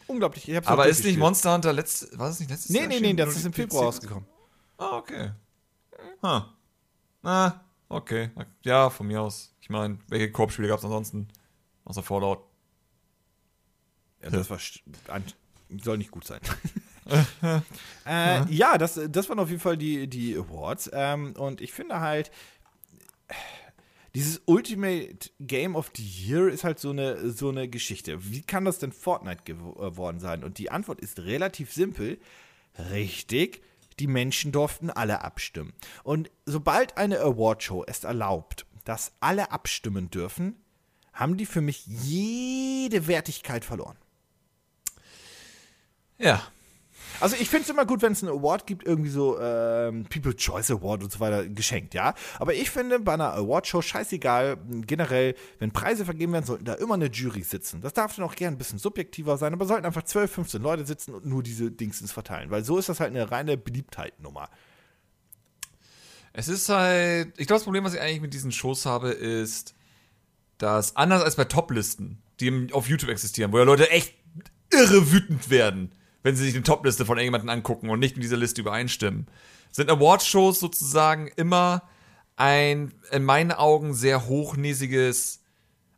[SPEAKER 1] Unglaublich. Ich
[SPEAKER 2] Aber ist nicht. Monster Hunter letzt, war es nicht letztes
[SPEAKER 1] Nee,
[SPEAKER 2] Jahr
[SPEAKER 1] nee, nee,
[SPEAKER 2] erschienen?
[SPEAKER 1] das ist im Februar rausgekommen.
[SPEAKER 2] Ah, okay. Huh. Ah, okay. Ja, von mir aus. Ich meine, welche Koop-Spiele gab es ansonsten? Außer Fallout.
[SPEAKER 1] Ja, das war soll nicht gut sein. äh, ja, das, das waren auf jeden Fall die, die Awards. Ähm, und ich finde halt, dieses Ultimate Game of the Year ist halt so eine, so eine Geschichte. Wie kann das denn Fortnite gew- geworden sein? Und die Antwort ist relativ simpel. Richtig, die Menschen durften alle abstimmen. Und sobald eine Awardshow es erlaubt, dass alle abstimmen dürfen, haben die für mich jede Wertigkeit verloren.
[SPEAKER 2] Ja.
[SPEAKER 1] Also ich finde es immer gut, wenn es einen Award gibt, irgendwie so ähm, People's Choice Award und so weiter geschenkt, ja. Aber ich finde bei einer Awardshow scheißegal, generell, wenn Preise vergeben werden, sollten da immer eine Jury sitzen. Das darf dann auch gern ein bisschen subjektiver sein, aber sollten einfach 12, 15 Leute sitzen und nur diese Dingsens verteilen, weil so ist das halt eine reine Beliebtheitnummer.
[SPEAKER 2] Es ist halt. Ich glaube, das Problem, was ich eigentlich mit diesen Shows habe, ist, dass anders als bei Toplisten, die auf YouTube existieren, wo ja Leute echt irre wütend werden, wenn sie sich eine Topliste von irgendjemandem angucken und nicht in dieser Liste übereinstimmen, sind Awardshows sozusagen immer ein, in meinen Augen, sehr hochnäsiges,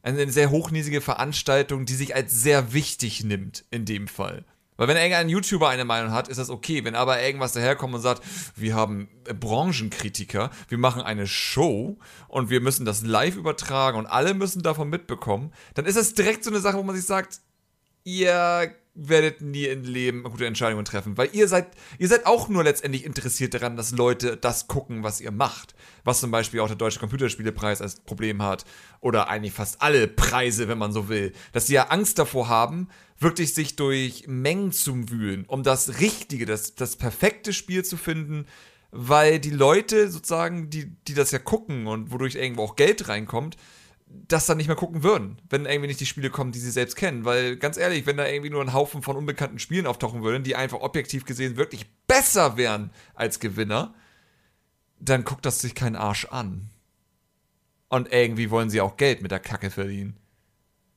[SPEAKER 2] eine sehr hochnäsige Veranstaltung, die sich als sehr wichtig nimmt in dem Fall. Weil wenn irgendein YouTuber eine Meinung hat, ist das okay. Wenn aber irgendwas daherkommt und sagt, wir haben Branchenkritiker, wir machen eine Show und wir müssen das live übertragen und alle müssen davon mitbekommen, dann ist das direkt so eine Sache, wo man sich sagt, ihr werdet nie im Leben gute Entscheidungen treffen, weil ihr seid, ihr seid auch nur letztendlich interessiert daran, dass Leute das gucken, was ihr macht. Was zum Beispiel auch der Deutsche Computerspielepreis als Problem hat. Oder eigentlich fast alle Preise, wenn man so will. Dass sie ja Angst davor haben, wirklich sich durch Mengen zu wühlen, um das Richtige, das, das perfekte Spiel zu finden, weil die Leute sozusagen, die, die das ja gucken und wodurch irgendwo auch Geld reinkommt, das dann nicht mehr gucken würden, wenn irgendwie nicht die Spiele kommen, die sie selbst kennen. Weil ganz ehrlich, wenn da irgendwie nur ein Haufen von unbekannten Spielen auftauchen würden, die einfach objektiv gesehen wirklich besser wären als Gewinner, dann guckt das sich kein Arsch an. Und irgendwie wollen sie auch Geld mit der Kacke verdienen.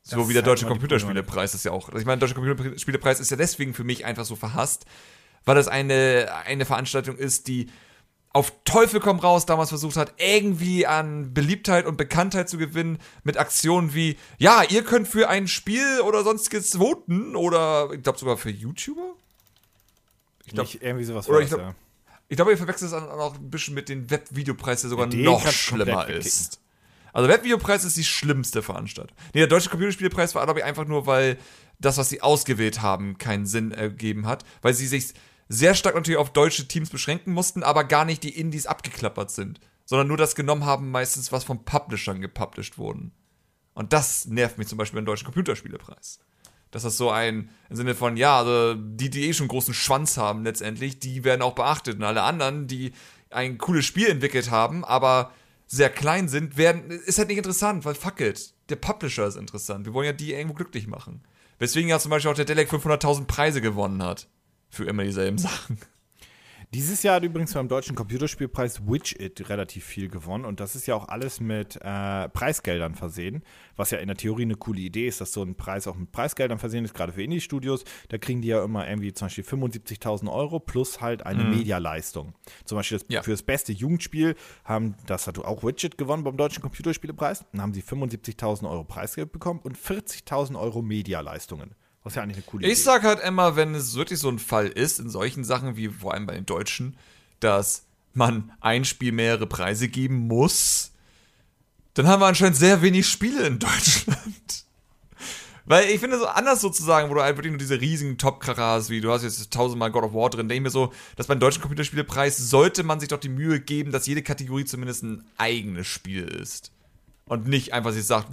[SPEAKER 2] So
[SPEAKER 1] Das
[SPEAKER 2] wie der Deutsche Computerspielepreis ist ja auch. Ich meine, der Deutsche Computerspielepreis ist ja deswegen für mich einfach so verhasst, weil das eine, eine Veranstaltung ist, die auf Teufel komm raus damals versucht hat, irgendwie an Beliebtheit und Bekanntheit zu gewinnen mit Aktionen wie, ja, ihr könnt für ein Spiel oder sonstiges voten oder ich glaube sogar für YouTuber. Ich glaube,
[SPEAKER 1] irgendwie sowas
[SPEAKER 2] oder ich
[SPEAKER 1] das,
[SPEAKER 2] glaub-
[SPEAKER 1] ja.
[SPEAKER 2] ich glaube, ihr verwechselt es dann auch ein bisschen mit dem Webvideopreis, der sogar
[SPEAKER 1] Den
[SPEAKER 2] noch schlimmer ist. Also Webvideopreis ist die schlimmste Veranstaltung. Nee, der Deutsche Computerspielepreis war, glaube ich, einfach nur, weil das, was sie ausgewählt haben, keinen Sinn ergeben hat, weil sie sich sehr stark natürlich auf deutsche Teams beschränken mussten, aber gar nicht die Indies abgeklappert sind, sondern nur das genommen haben, meistens was von Publishern gepublished wurden. Und das nervt mich zum Beispiel beim Deutschen Computerspielepreis. Dass das so ein, im Sinne von, ja, also die, die eh schon großen Schwanz haben letztendlich, die werden auch beachtet. Und alle anderen, die ein cooles Spiel entwickelt haben, aber sehr klein sind, werden, ist halt nicht interessant, weil fuck it. Der Publisher ist interessant. Wir wollen ja die irgendwo glücklich machen. Weswegen ja zum Beispiel auch der Delec 500.000 Preise gewonnen hat. Für immer dieselben Sachen.
[SPEAKER 1] Dieses Jahr hat übrigens beim Deutschen Computerspielpreis Widget relativ viel gewonnen und das ist ja auch alles mit äh, Preisgeldern versehen, was ja in der Theorie eine coole Idee ist, dass so ein Preis auch mit Preisgeldern versehen ist, gerade für Indie-Studios. Da kriegen die ja immer irgendwie zum Beispiel 75.000 Euro plus halt eine mhm. Medialeistung. Zum Beispiel das, ja. für das beste Jugendspiel haben, das hat auch Widget gewonnen beim Deutschen Computerspielepreis, dann haben sie 75.000 Euro Preisgeld bekommen und 40.000 Euro Medialeistungen. Was ja eigentlich eine coole
[SPEAKER 2] Ich Idee. sag halt immer, wenn es wirklich so ein Fall ist, in solchen Sachen wie vor allem bei den Deutschen, dass man ein Spiel mehrere Preise geben muss, dann haben wir anscheinend sehr wenig Spiele in Deutschland. Weil ich finde so anders sozusagen, wo du halt wirklich nur diese riesigen Top-Kracher hast, wie du hast jetzt tausendmal God of War drin, denke ich mir so, dass beim deutschen Computerspielepreis sollte man sich doch die Mühe geben, dass jede Kategorie zumindest ein eigenes Spiel ist und nicht einfach sich sagt,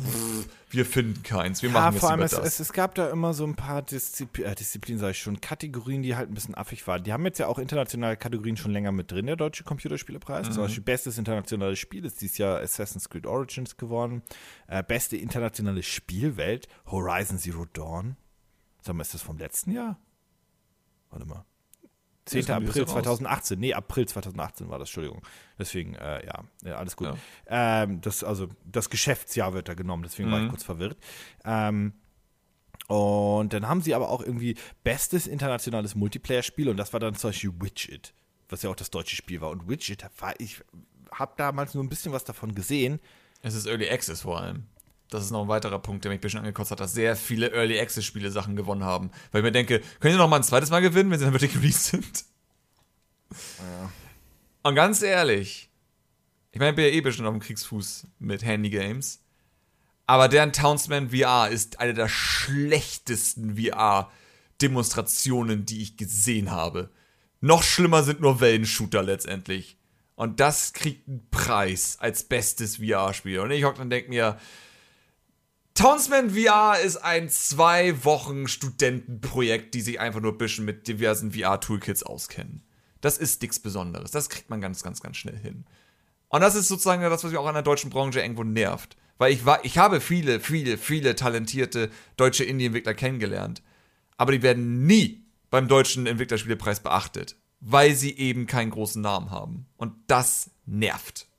[SPEAKER 2] wir finden keins, wir ja, machen jetzt vor allem
[SPEAKER 1] es, es, es, gab da immer so ein paar Diszipl äh, Disziplinen, sage ich schon, Kategorien, die halt ein bisschen affig waren. Die haben jetzt ja auch internationale Kategorien schon länger mit drin, der Deutsche Computerspielepreis. Mhm. Zum Beispiel bestes internationales Spiel ist dieses Jahr Assassin's Creed Origins geworden. Äh, beste internationale Spielwelt, Horizon Zero Dawn. Sag mal, ist das vom letzten Jahr? Warte mal. 10. April 2018. Nee, April 2018 war das, Entschuldigung. Deswegen, äh, ja, ja, alles gut. Ja. Ähm, das, also, das Geschäftsjahr wird da genommen, deswegen mhm. war ich mhm. kurz verwirrt. Ähm, und dann haben sie aber auch irgendwie bestes internationales Multiplayer-Spiel und das war dann zum Beispiel Widget, was ja auch das deutsche Spiel war. Und Widget, war, ich habe damals nur ein bisschen was davon gesehen.
[SPEAKER 2] Es ist Early Access vor allem. Das ist noch ein weiterer Punkt, der mich ein bisschen angekotzt hat, dass sehr viele Early Access Spiele Sachen gewonnen haben. Weil ich mir denke, können sie noch mal ein zweites Mal gewinnen, wenn sie dann wirklich released sind? Ja. Und ganz ehrlich, ich meine, ich bin ja eh bestimmt auf dem Kriegsfuß mit Handy Games. Aber deren Townsman VR ist eine der schlechtesten VR-Demonstrationen, die ich gesehen habe. Noch schlimmer sind nur Wellenshooter letztendlich. Und das kriegt einen Preis als bestes VR-Spiel. Und ich hocke dann denke mir, Townsman VR ist ein zwei Wochen Studentenprojekt, die sich einfach nur ein bisschen mit diversen VR-Toolkits auskennen. Das ist nichts Besonderes. Das kriegt man ganz, ganz, ganz schnell hin. Und das ist sozusagen das, was mich auch an der deutschen Branche irgendwo nervt. Weil ich, war, ich habe viele, viele, viele talentierte deutsche Indie-Entwickler kennengelernt. Aber die werden nie beim deutschen Entwicklerspielepreis beachtet. Weil sie eben keinen großen Namen haben. Und das nervt.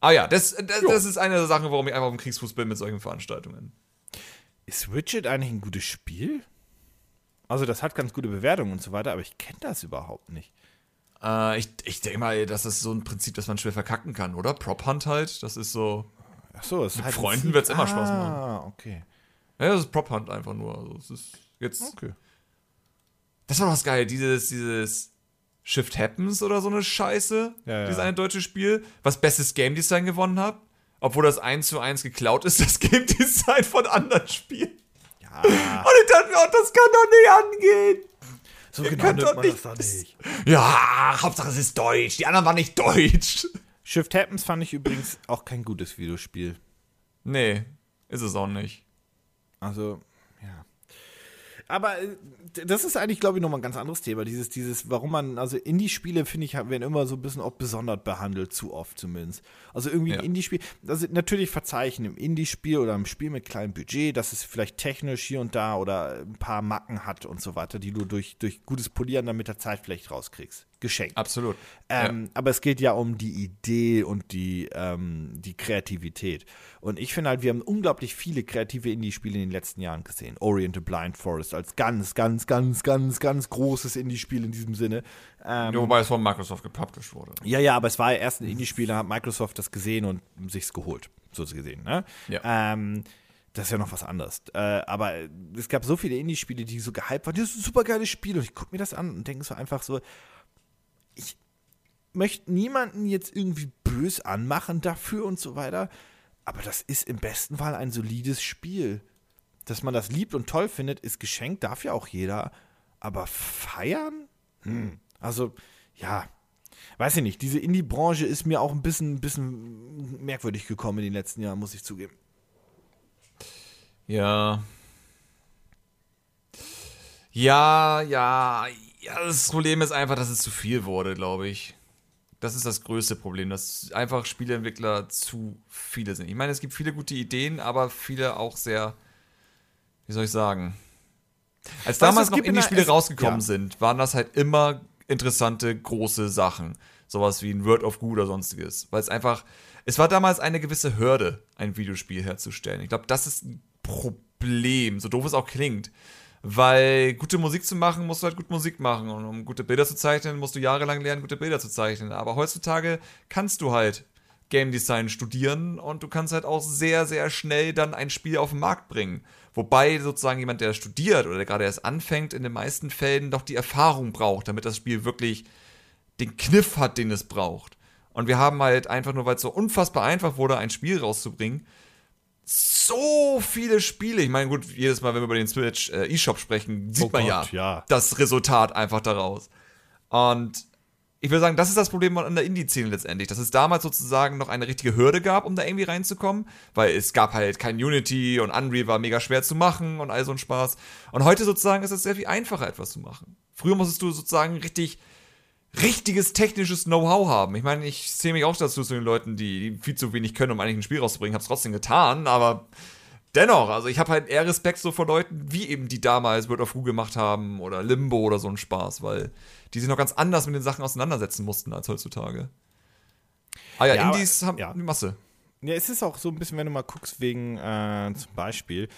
[SPEAKER 2] Ah ja, das, das, das, ist eine der Sachen, warum ich einfach auf dem Kriegsfuß bin mit solchen Veranstaltungen.
[SPEAKER 1] Ist Widget eigentlich ein gutes Spiel? Also, das hat ganz gute Bewertungen und so weiter, aber ich kenne das überhaupt nicht.
[SPEAKER 2] Äh, ich ich denke mal, das ist so ein Prinzip, das man schwer verkacken kann, oder? Prop Hunt halt, das ist so.
[SPEAKER 1] Ach so,
[SPEAKER 2] mit halt Freunden wird es immer ah, Spaß machen.
[SPEAKER 1] Ah, okay.
[SPEAKER 2] Ja, das ist Prop Hunt einfach nur. Also, es ist jetzt. Okay. Das war was geil, dieses, dieses Shift Happens oder so eine Scheiße. Ja, ja. Dieses eine deutsche Spiel, was bestes Game Design gewonnen hat. Obwohl das 1 zu 1 geklaut ist, das Game Design von anderen Spielen. Ja. Und ich dachte mir, oh, das kann doch nicht angehen.
[SPEAKER 1] So Ihr genau nimmt man nicht, das doch nicht.
[SPEAKER 2] Ja, Hauptsache es ist deutsch. Die anderen waren nicht deutsch.
[SPEAKER 1] Shift Happens fand ich übrigens auch kein gutes Videospiel.
[SPEAKER 2] Nee, ist es auch nicht.
[SPEAKER 1] Also, aber äh, das ist eigentlich, glaube ich, nochmal ein ganz anderes Thema. Dieses, dieses, warum man, also Indie-Spiele, finde ich, werden immer so ein bisschen auch besonders behandelt, zu oft zumindest. Also irgendwie ein Indie-Spiel, also natürlich verzeichnen im Indie-Spiel oder im Spiel mit kleinem Budget, dass es vielleicht technisch hier und da oder ein paar Macken hat und so weiter, die du durch, durch gutes Polieren dann mit der Zeit vielleicht rauskriegst geschenkt.
[SPEAKER 2] Absolut.
[SPEAKER 1] Ähm, ja. Aber es geht ja um die Idee und die, ähm, die Kreativität. Und ich finde halt, wir haben unglaublich viele kreative Indie-Spiele in den letzten Jahren gesehen. Orient the Blind Forest als ganz, ganz, ganz, ganz, ganz großes Indie-Spiel in diesem Sinne.
[SPEAKER 2] Ähm, Wobei es von Microsoft gepublished wurde.
[SPEAKER 1] Ja, ja, aber es war ja erst ein Indie-Spiel, da hat Microsoft das gesehen und sich's geholt, so gesehen. Ne? Ja. Ähm, das ist ja noch was anderes. Äh, aber es gab so viele Indie-Spiele, die so gehypt waren. Das ist ein super geiles Spiel. Und ich gucke mir das an und denke so einfach so, ich möchte niemanden jetzt irgendwie bös anmachen dafür und so weiter. Aber das ist im besten Fall ein solides Spiel. Dass man das liebt und toll findet, ist geschenkt, darf ja auch jeder. Aber feiern? Hm. Also, ja, weiß ich nicht. Diese Indie-Branche ist mir auch ein bisschen, bisschen merkwürdig gekommen in den letzten Jahren, muss ich zugeben.
[SPEAKER 2] Ja. Ja, ja, ja, das Problem ist einfach, dass es zu viel wurde, glaube ich. Das ist das größte Problem, dass einfach Spieleentwickler zu viele sind. Ich meine, es gibt viele gute Ideen, aber viele auch sehr, wie soll ich sagen? Als damals noch Indie-Spiele rausgekommen ja. sind, waren das halt immer interessante, große Sachen. Sowas wie ein Word of Goo oder sonstiges. Weil es einfach, es war damals eine gewisse Hürde, ein Videospiel herzustellen. Ich glaube, das ist ein Problem, so doof es auch klingt. Weil gute Musik zu machen, musst du halt gut Musik machen. Und um gute Bilder zu zeichnen, musst du jahrelang lernen, gute Bilder zu zeichnen. Aber heutzutage kannst du halt Game Design studieren und du kannst halt auch sehr, sehr schnell dann ein Spiel auf den Markt bringen. Wobei sozusagen jemand, der studiert oder der gerade erst anfängt, in den meisten Fällen doch die Erfahrung braucht, damit das Spiel wirklich den Kniff hat, den es braucht. Und wir haben halt einfach nur, weil es so unfassbar einfach wurde, ein Spiel rauszubringen, so viele Spiele. Ich meine, gut, jedes Mal, wenn wir über den Switch äh, eShop sprechen, sieht
[SPEAKER 1] Oh
[SPEAKER 2] man
[SPEAKER 1] Gott,
[SPEAKER 2] ja,
[SPEAKER 1] ja.
[SPEAKER 2] das Resultat einfach daraus. Und ich würde sagen, das ist das Problem an der Indie-Szene letztendlich, dass es damals sozusagen noch eine richtige Hürde gab, um da irgendwie reinzukommen, weil es gab halt kein Unity und Unreal war mega schwer zu machen und all so ein Spaß. Und heute sozusagen ist es sehr viel einfacher, etwas zu machen. Früher musstest du sozusagen richtig richtiges technisches Know-how haben. Ich meine, ich zähle mich auch dazu zu den Leuten, die viel zu wenig können, um eigentlich ein Spiel rauszubringen. Hab's trotzdem getan, aber dennoch, also ich habe halt eher Respekt so vor Leuten, wie eben die damals World of Who gemacht haben oder Limbo oder so ein Spaß, weil die sich noch ganz anders mit den Sachen auseinandersetzen mussten als heutzutage. Ah ja,
[SPEAKER 1] Ja,
[SPEAKER 2] Indies
[SPEAKER 1] aber-
[SPEAKER 2] haben
[SPEAKER 1] ja.
[SPEAKER 2] eine Masse.
[SPEAKER 1] Ja, es ist auch so ein bisschen, wenn du mal guckst, wegen äh, zum Beispiel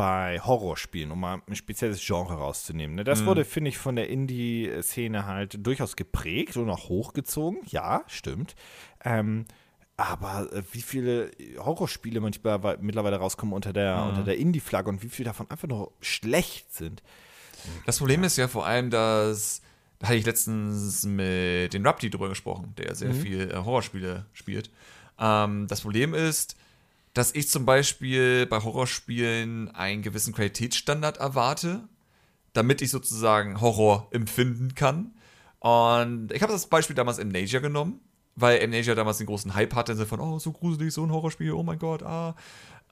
[SPEAKER 1] bei Horrorspielen, um mal ein spezielles Genre rauszunehmen. Ne? Das wurde, finde ich, von der Indie-Szene halt durchaus geprägt und auch hochgezogen. Ja, stimmt. Ähm, aber äh, wie viele Horrorspiele manchmal wei- mittlerweile rauskommen unter der, unter der Indie-Flagge und wie viele davon einfach nur schlecht sind.
[SPEAKER 2] Das Problem ist ja vor allem, dass da hatte ich letztens mit den Rapti drüber gesprochen, der sehr viel äh, Horrorspiele spielt. Ähm, das Problem ist, dass ich zum Beispiel bei Horrorspielen einen gewissen Qualitätsstandard erwarte, damit ich sozusagen Horror empfinden kann. Und ich habe das Beispiel damals Amnesia genommen, weil Amnesia damals den großen Hype hatte, Sinne von, oh, so gruselig, so ein Horrorspiel, oh mein Gott, ah.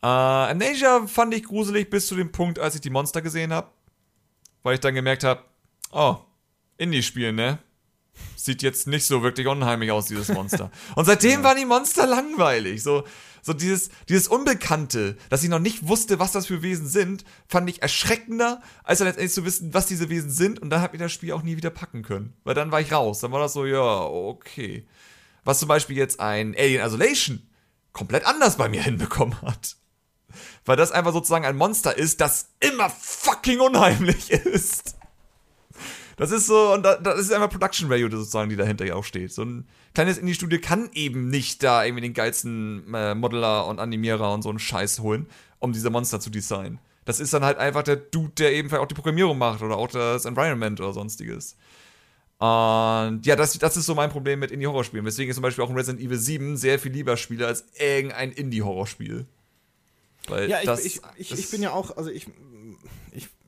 [SPEAKER 2] Äh, Amnesia fand ich gruselig bis zu dem Punkt, als ich die Monster gesehen habe weil ich dann gemerkt habe, oh, Indie-Spiel, ne? Sieht jetzt nicht so wirklich unheimlich aus, dieses Monster. Und seitdem waren die Monster langweilig. So, so dieses, dieses Unbekannte, dass ich noch nicht wusste, was das für Wesen sind, fand ich erschreckender, als dann letztendlich zu wissen, was diese Wesen sind. Und dann hat mir das Spiel auch nie wieder packen können. Weil dann war ich raus. Dann war das so, ja, okay. Was zum Beispiel jetzt ein Alien Isolation komplett anders bei mir hinbekommen hat. Weil das einfach sozusagen ein Monster ist, das immer fucking unheimlich ist. Das ist so, und da, das ist einfach Production Value sozusagen, die dahinter ja auch steht. So ein kleines Indie-Studio kann eben nicht da irgendwie den geilsten äh, Modeler und Animierer und so einen Scheiß holen, um diese Monster zu designen. Das ist dann halt einfach der Dude, der eben vielleicht auch die Programmierung macht oder auch das Environment oder sonstiges. Und ja, das, das ist so mein Problem mit Indie-Horrorspielen. Weswegen ich zum Beispiel auch in Resident Evil 7 sehr viel lieber spiele als irgendein Indie-Horrorspiel. Weil
[SPEAKER 1] Ja, ich,
[SPEAKER 2] das,
[SPEAKER 1] ich, ich,
[SPEAKER 2] das-
[SPEAKER 1] ich bin ja auch, also ich, ich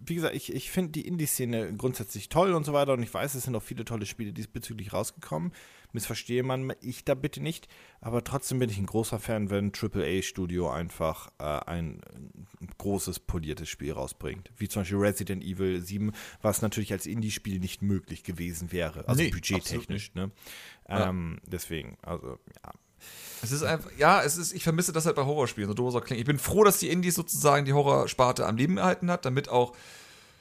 [SPEAKER 1] wie gesagt, ich, ich finde die Indie-Szene grundsätzlich toll und so weiter und ich weiß, es sind auch viele tolle Spiele diesbezüglich rausgekommen. Missverstehe man ich da bitte nicht, aber trotzdem bin ich ein großer Fan, wenn AAA-Studio einfach äh, ein, großes, poliertes Spiel rausbringt. Wie zum Beispiel Resident Evil 7, was natürlich als Indie-Spiel nicht möglich gewesen wäre. Also
[SPEAKER 2] Nee,
[SPEAKER 1] budgettechnisch, ne? Ähm, Deswegen, also, ja.
[SPEAKER 2] Es ist einfach, ja, es ist, ich vermisse das halt bei Horrorspielen, so doof auch klingt. Ich bin froh, dass die Indies sozusagen die Horrorsparte am Leben erhalten hat, damit auch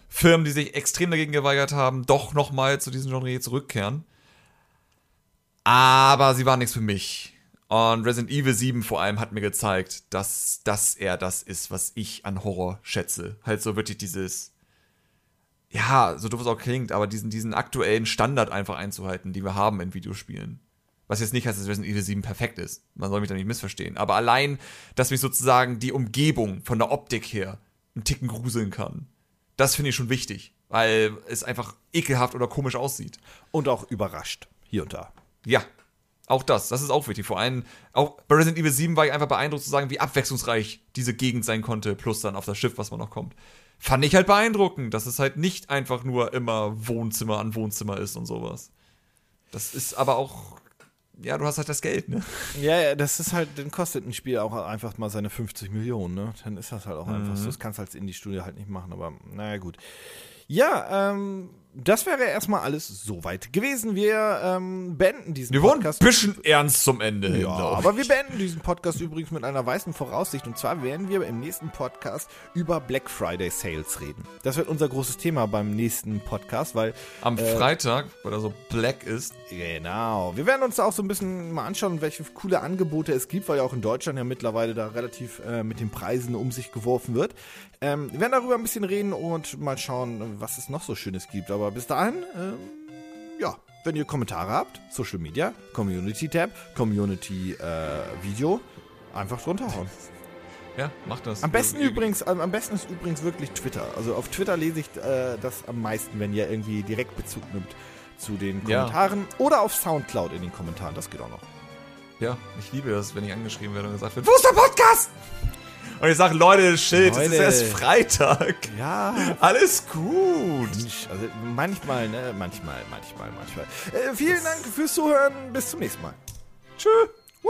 [SPEAKER 2] Firmen, die sich extrem dagegen geweigert haben, doch nochmal zu diesem Genre zurückkehren. Aber sie waren nichts für mich. Und Resident Evil 7 vor allem hat mir gezeigt, dass das eher das ist, was ich an Horror schätze. Halt so wirklich dieses, ja, so doof es auch klingt, aber diesen, diesen aktuellen Standard einfach einzuhalten, die wir haben in Videospielen. Was jetzt nicht heißt, dass Resident Evil 7 perfekt ist. Man soll mich da nicht missverstehen. Aber allein, dass mich sozusagen die Umgebung von der Optik her einen Ticken gruseln kann, das finde ich schon wichtig. Weil es einfach ekelhaft oder komisch aussieht.
[SPEAKER 1] Und auch überrascht, hier und da.
[SPEAKER 2] Ja, auch das. Das ist auch wichtig. Vor allem, auch bei Resident Evil 7 war ich einfach beeindruckt zu sagen, wie abwechslungsreich diese Gegend sein konnte, plus dann auf das Schiff, was man noch kommt. Fand ich halt beeindruckend, dass es halt nicht einfach nur immer Wohnzimmer an Wohnzimmer ist und sowas. Das ist aber auch, ja, du hast halt das Geld, ne?
[SPEAKER 1] Ja, ja, das ist halt, dann kostet ein Spiel auch einfach mal seine 50 Millionen, ne? Dann ist das halt auch einfach so. Das kannst du als Indie-Studio halt nicht machen, aber naja, gut. Ja, ähm, das wäre erstmal alles soweit gewesen. Wir ähm, beenden diesen
[SPEAKER 2] Wir wurden ein
[SPEAKER 1] Podcast.
[SPEAKER 2] bisschen ernst zum Ende hin,
[SPEAKER 1] Ja,
[SPEAKER 2] ich.
[SPEAKER 1] aber wir beenden diesen Podcast übrigens mit einer weißen Voraussicht. Und zwar werden wir im nächsten Podcast über Black Friday Sales reden. Das wird unser großes Thema beim nächsten Podcast, weil
[SPEAKER 2] Am Freitag, weil er so black ist,
[SPEAKER 1] Genau. Wir werden uns da auch so ein bisschen mal anschauen, welche coole Angebote es gibt, weil ja auch in Deutschland ja mittlerweile da relativ äh, mit den Preisen um sich geworfen wird. Ähm, wir werden darüber ein bisschen reden und mal schauen, was es noch so Schönes gibt. Aber bis dahin, ähm, ja, wenn ihr Kommentare habt, Social Media, Community Tab, Community äh, Video, einfach drunter hauen.
[SPEAKER 2] ja, macht das.
[SPEAKER 1] Am besten
[SPEAKER 2] Äh,
[SPEAKER 1] übrigens, am besten ist übrigens wirklich Twitter. Also auf Twitter lese ich äh, das am meisten, wenn ihr irgendwie direkt Bezug nimmt zu den
[SPEAKER 2] Ja.
[SPEAKER 1] Kommentaren oder auf Soundcloud in den Kommentaren, das geht auch noch.
[SPEAKER 2] Ja, ich liebe das, wenn ich angeschrieben werde und gesagt wird, wo ist der Podcast? Und ich sage, Leute, Schild, es ist
[SPEAKER 1] Leute.
[SPEAKER 2] erst Freitag.
[SPEAKER 1] Ja,
[SPEAKER 2] Alles gut.
[SPEAKER 1] Mensch, also manchmal, ne, manchmal, manchmal, manchmal. Äh, vielen Dank fürs Zuhören, bis zum nächsten Mal.
[SPEAKER 2] Tschö.
[SPEAKER 1] Woo.